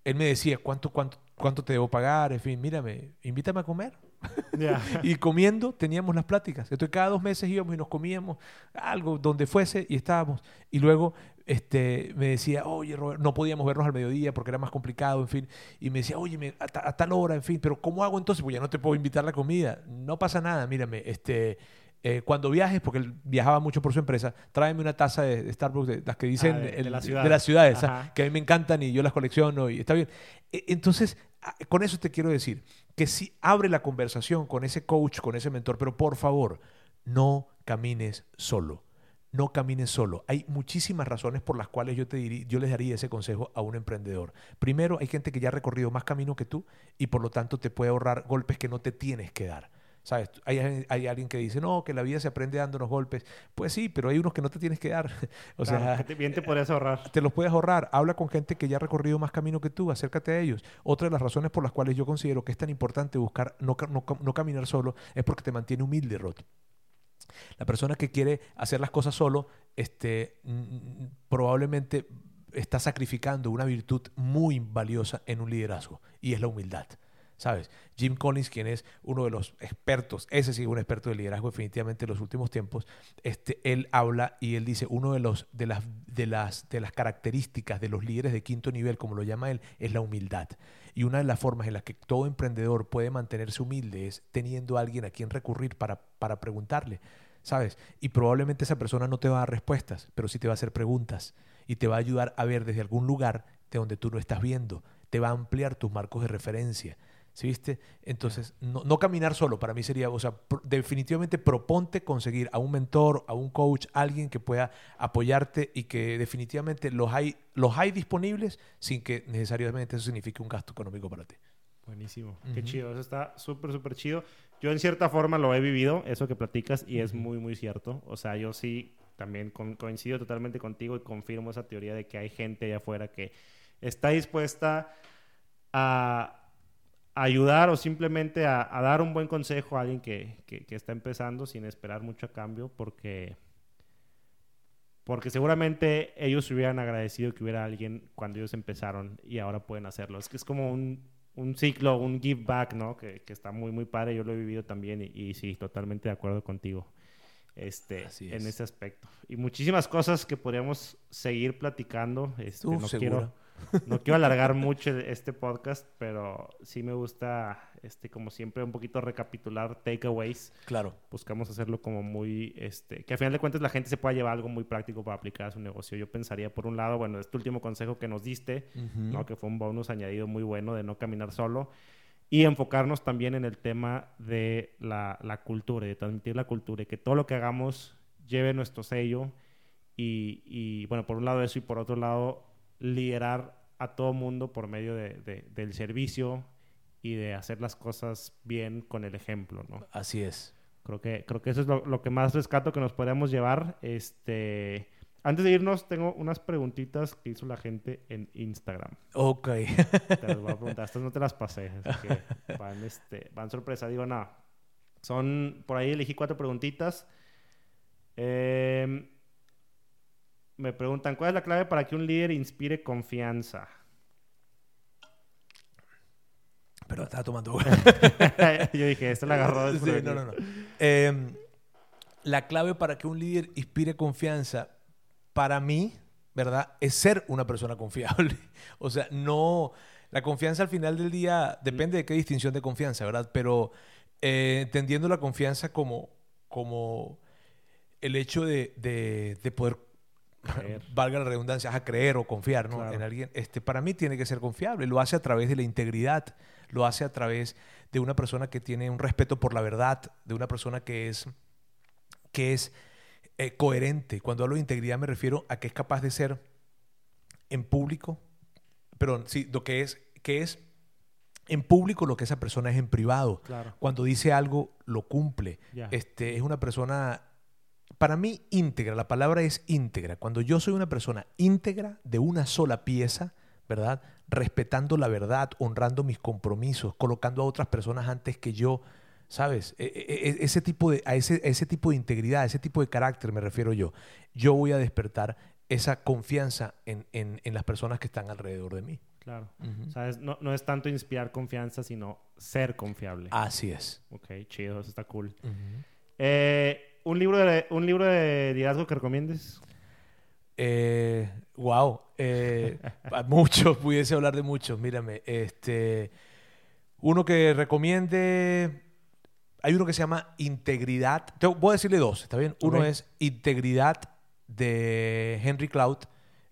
él me decía, ¿cuánto, cuánto, cuánto te debo pagar? En fin, mírame, invítame a comer. [LAUGHS] y comiendo teníamos las pláticas. Entonces cada dos meses íbamos y nos comíamos algo donde fuese y estábamos. Y luego este, me decía, oye, Robert, no podíamos vernos al mediodía porque era más complicado, en fin. Y me decía, oye, a, a, tal hora, en fin, pero ¿cómo hago entonces? Pues ya no te puedo invitar a la comida. No pasa nada, mírame, este, eh, cuando viajes, porque él viajaba mucho por su empresa, tráeme una taza de, Starbucks, de las que dicen ah, de, la ciudad. de, las ciudades, que a mí me encantan y yo las colecciono y está bien. E, entonces, con eso te quiero decir que si abre la conversación con ese coach, con ese mentor, pero por favor, no camines solo. No camines solo. Hay muchísimas razones por las cuales yo, te diría, yo les daría ese consejo a un emprendedor. Primero, hay gente que ya ha recorrido más camino que tú y por lo tanto te puede ahorrar golpes que no te tienes que dar. ¿Sabes? Hay, hay, alguien que dice, no, que la vida se aprende dándonos golpes. Pues sí, pero hay unos que no te tienes que dar. [LAUGHS] o sea, bien te puedes ahorrar. Te los puedes ahorrar. Habla con gente que ya ha recorrido más camino que tú, acércate a ellos. Otra de las razones por las cuales yo considero que es tan importante buscar no, no, no caminar solo es porque te mantiene humilde, Rod. La persona que quiere hacer las cosas solo, este, probablemente está sacrificando una virtud muy valiosa en un liderazgo y es la humildad. ¿Sabes? Jim Collins, quien es uno de los expertos, ese sí, un experto de liderazgo definitivamente en los últimos tiempos, este, él habla y él dice, uno de, los, de, las, de, las, de las características de los líderes de quinto nivel, como lo llama él, es la humildad. Y una de las formas en las que todo emprendedor puede mantenerse humilde es teniendo a alguien a quien recurrir para, para preguntarle, ¿sabes? Y probablemente esa persona no te va a dar respuestas, pero sí te va a hacer preguntas y te va a ayudar a ver desde algún lugar de donde tú no estás viendo, te va a ampliar tus marcos de referencia ¿Sí viste? Entonces, no, caminar solo para mí sería, o sea, definitivamente proponte conseguir a un mentor, a un coach, alguien que pueda apoyarte y que definitivamente los hay, los hay disponibles sin que necesariamente eso signifique un gasto económico para ti. Buenísimo, qué chido, eso está súper, súper chido. Yo en cierta forma lo he vivido, eso que platicas, y es muy, muy cierto. O sea, yo sí también coincido totalmente contigo y confirmo esa teoría de que hay gente allá afuera que está dispuesta a ayudar o simplemente a, dar un buen consejo a alguien que, que, está empezando sin esperar mucho a cambio porque, porque seguramente ellos hubieran agradecido que hubiera alguien cuando ellos empezaron y ahora pueden hacerlo. Es que es como un, un ciclo, un give back, ¿no? Que, que, está muy, muy padre. Yo lo he vivido también y, y sí, totalmente de acuerdo contigo este, en ese aspecto. Y muchísimas cosas que podríamos seguir platicando. Este, no, quiero, no quiero alargar mucho este podcast, pero sí me gusta, este, como siempre, un poquito recapitular takeaways. Claro. Buscamos hacerlo como muy, este, que a final de cuentas la gente se pueda llevar algo muy práctico para aplicar a su negocio. Yo pensaría, por un lado, bueno, este último consejo que nos diste, ¿no? que fue un bonus añadido muy bueno de no caminar solo y enfocarnos también en el tema de la, la, cultura, de transmitir la cultura y que todo lo que hagamos lleve nuestro sello y, y, bueno, por un lado eso y por otro lado liderar a todo mundo por medio de, del servicio y de hacer las cosas bien con el ejemplo, ¿no? Así es. Creo que, creo que eso es lo, lo que más rescato que nos podemos llevar. Este, antes de irnos, tengo unas preguntitas que hizo la gente en Instagram. Ok. Te las voy a [LAUGHS] preguntar. Estas no te las pasé. Así que van, este, van sorpresa. Digo, nada. Son, por ahí elegí cuatro preguntitas. Em, me preguntan, ¿cuál es la clave para que un líder inspire confianza? Pero estaba tomando. [LAUGHS] Yo dije, esto la agarró. Sí, no, no, no. Em, la clave para que un líder inspire confianza para mí, ¿verdad? Es ser una persona confiable. [LAUGHS] o sea, no... La confianza al final del día depende de qué distinción de confianza, ¿verdad? Pero eh, entendiendo la confianza como, como el hecho de, de, poder, [LAUGHS] valga la redundancia, a creer o confiar ¿no? en alguien, este, para mí tiene que ser confiable. Lo hace a través de la integridad, lo hace a través de una persona que tiene un respeto por la verdad, de una persona que es, que es eh, coherente. Cuando hablo de integridad me refiero a que es capaz de ser en público, perdón, sí, lo que es, que es en público lo que esa persona es en privado. Cuando dice algo, lo cumple. Este, es una persona, para mí, íntegra. La palabra es íntegra. Cuando yo soy una persona íntegra de una sola pieza, ¿verdad? Respetando la verdad, honrando mis compromisos, colocando a otras personas antes que yo, ¿Sabes? E, e, e, ese tipo de, a ese, ese tipo de integridad, a ese tipo de carácter me refiero yo. Yo voy a despertar esa confianza en, en, en las personas que están alrededor de mí. Claro. ¿Sabes? No, no, es tanto inspirar confianza, sino ser confiable. Así es. Ok, chido, eso está cool. Eh, ¿un, libro de, ¿Un libro de liderazgo que recomiendes? Eh, wow. Eh, muchos, [LAUGHS] pudiese hablar de muchos. Mírame, este, uno que recomiende hay uno que se llama Integridad. Te voy a decirle dos, ¿está bien? Uno es Integridad de Henry Cloud.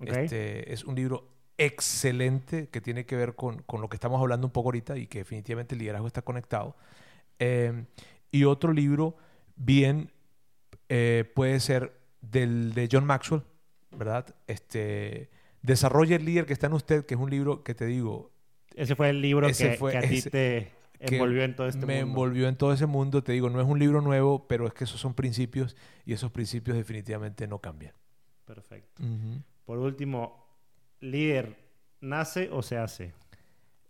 Este, es un libro excelente que tiene que ver con, lo que estamos hablando un poco ahorita y que definitivamente el liderazgo está conectado. Em, y otro libro bien eh, puede ser del de John Maxwell, ¿verdad? Este, Desarrolla el líder que está en usted, que es un libro que te digo. Ese fue el libro que, a ti te envolvió en todo este me envolvió en todo ese mundo. Te digo, no es un libro nuevo, pero es que esos son principios y esos principios definitivamente no cambian. Perfecto. Por último, líder, ¿nace o se hace?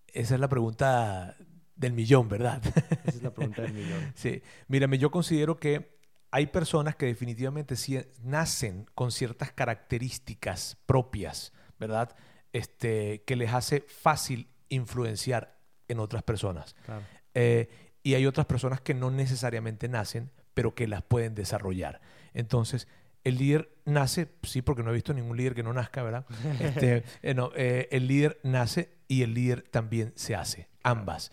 Esa es la pregunta del millón, ¿verdad? Esa es la pregunta del millón. [LAUGHS] sí. Mírame, yo considero que hay personas que definitivamente nacen con ciertas características propias, ¿verdad? Este, que les hace fácil influenciar en otras personas. Eh, y hay otras personas que no necesariamente nacen, pero que las pueden desarrollar. Entonces, el líder nace, sí, porque no he visto ningún líder que no nazca, ¿verdad? [LAUGHS] Este, eh, no, eh, el líder nace y el líder también se hace, ambas.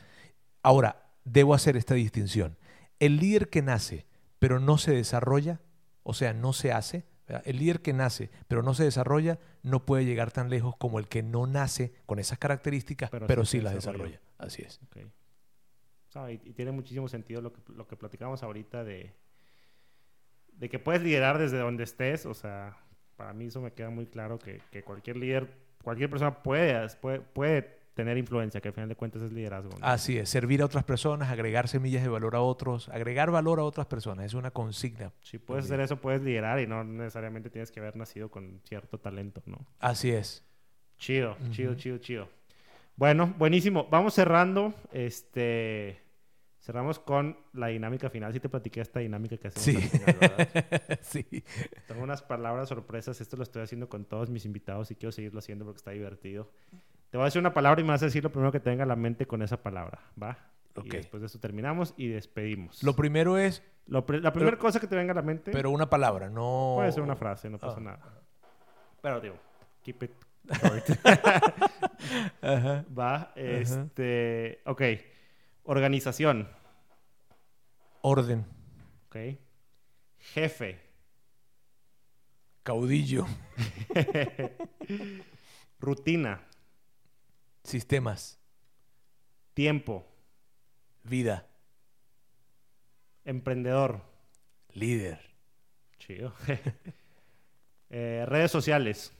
Ahora, debo hacer esta distinción. El líder que nace, pero no se desarrolla, o sea, no se hace, el líder que nace pero no se desarrolla no puede llegar tan lejos como el que no nace con esas características, pero, sí, las desarrolla. Así es. y, tiene muchísimo sentido lo que, lo que platicamos ahorita de, de que puedes liderar desde donde estés. O sea, para mí eso me queda muy claro que, que cualquier líder, cualquier persona puede, puede, puede tener influencia, que al final de cuentas es liderazgo. Así es, servir a otras personas, agregar semillas de valor a otros, agregar valor a otras personas, es una consigna. Si puedes hacer eso, puedes liderar y no necesariamente tienes que haber nacido con cierto talento, ¿no? Así es. Chido, chido, chido, chido. Bueno, buenísimo. Vamos cerrando. Este. Cerramos con la dinámica final. Sí te platiqué esta dinámica que hacemos Sí. al final, ¿verdad? [LAUGHS] sí. Tengo unas palabras sorpresas. Esto lo estoy haciendo con todos mis invitados y quiero seguirlo haciendo porque está divertido. Te voy a decir una palabra y me vas a decir lo primero que te venga a la mente con esa palabra, ¿va? Ok. Y después de eso terminamos y despedimos. Lo primero es, Lo la primera cosa que te venga a la mente pero una palabra, no... puede ser una frase, no pasa Ah. nada. Pero digo, keep it short. [LAUGHS] Ajá. Va, este, ok. Organización, Orden, ok. Jefe, caudillo, [LAUGHS] rutina, sistemas, tiempo, vida, emprendedor, líder, chido. [LAUGHS] Eh, redes sociales,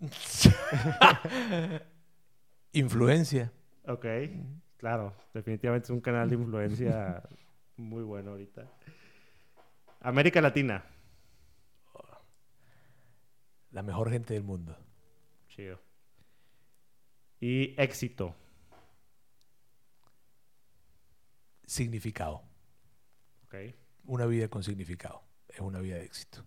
[LAUGHS] influencia, ok. Claro, definitivamente es un canal de influencia muy bueno ahorita. América Latina, la mejor gente del mundo, chido. Y éxito, significado, una vida con significado, es una vida de éxito.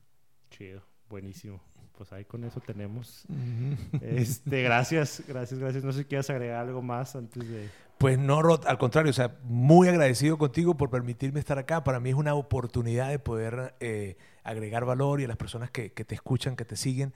Chido, buenísimo. Pues ahí con eso tenemos. [LAUGHS] Este, gracias, gracias, gracias. No sé si quieres agregar algo más antes de. Pues no, Rod, al contrario, o sea, muy agradecido contigo por permitirme estar acá. Para mí es una oportunidad de poder eh, agregar valor y a las personas que, que te escuchan, que te siguen,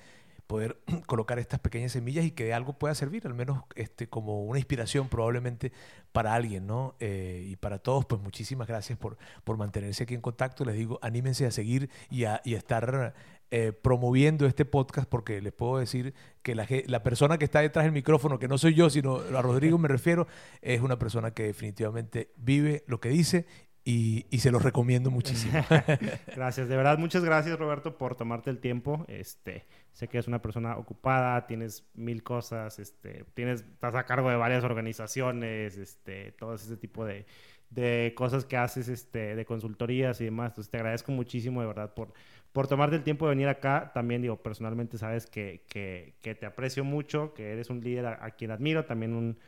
poder [CLEARS THROAT] colocar estas pequeñas semillas y que algo pueda servir, al menos este, como una inspiración probablemente para alguien, ¿no? Eh, y para todos, pues muchísimas gracias por, por mantenerse aquí en contacto. Les digo, anímense a seguir y a, y estar eh, promoviendo este podcast porque les puedo decir que la, la persona que está detrás del micrófono, que no soy yo, sino a Rodrigo me refiero, es una persona que definitivamente vive lo que dice y, y se los recomiendo muchísimo. [LAUGHS] Gracias, de verdad, muchas gracias, Roberto, por tomarte el tiempo. Este, sé que eres una persona ocupada, tienes mil cosas, este, tienes, estás a cargo de varias organizaciones, este, todo ese tipo de, de cosas que haces, este, de consultorías y demás. Entonces, te agradezco muchísimo, de verdad, por, por tomarte el tiempo de venir acá. También, digo, personalmente sabes que, que, que te aprecio mucho, que eres un líder a, a quien admiro, también un,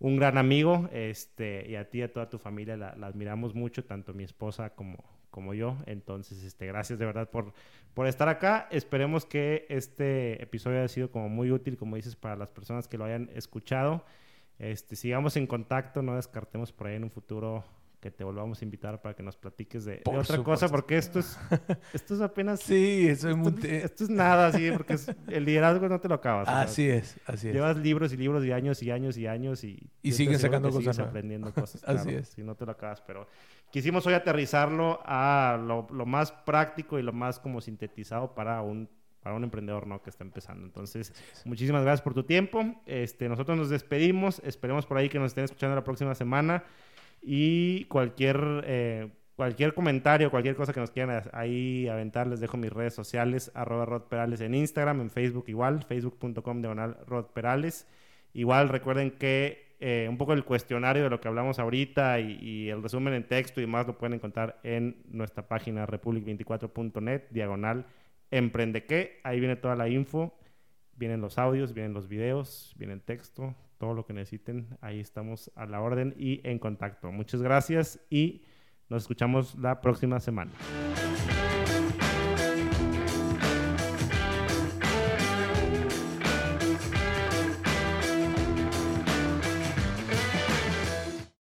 un gran amigo, este, y a ti y a toda tu familia la, la admiramos mucho, tanto mi esposa como, como yo. Entonces, este, gracias de verdad por, por estar acá. Esperemos que este episodio haya sido como muy útil, como dices, para las personas que lo hayan escuchado. Este, sigamos en contacto, no descartemos por ahí en un futuro que te volvamos a invitar para que nos platiques de, otra cosa, porque esto es, [LAUGHS] esto es apenas... sí, eso es esto, esto es nada, así, porque es- el liderazgo no te lo acabas. Así es, así es. Llevas libros y libros y años y años y años y... Y yo te siguen aseguro sacando cosas sigues aprendiendo [LAUGHS] cosas. Así claro, es. Si no te lo acabas, pero quisimos hoy aterrizarlo a lo, lo más práctico y lo más como sintetizado para un, para un emprendedor ¿no? que está empezando. Entonces, muchísimas gracias por tu tiempo. Este, nosotros nos despedimos. Esperemos por ahí que nos estén escuchando la próxima semana. Y cualquier, eh, cualquier comentario, cualquier cosa que nos quieran ahí aventar, les dejo mis redes sociales, arroba Rod Perales en Instagram, en Facebook igual, facebook.com diagonal Rod Perales. Igual recuerden que eh, un poco el cuestionario de lo que hablamos ahorita y, el resumen en texto y más lo pueden encontrar en nuestra página republic24.net, diagonal emprende qué. Ahí viene toda la info, vienen los audios, vienen los videos, viene el texto, todo lo que necesiten. Ahí estamos a la orden y en contacto. Muchas gracias y nos escuchamos la próxima semana.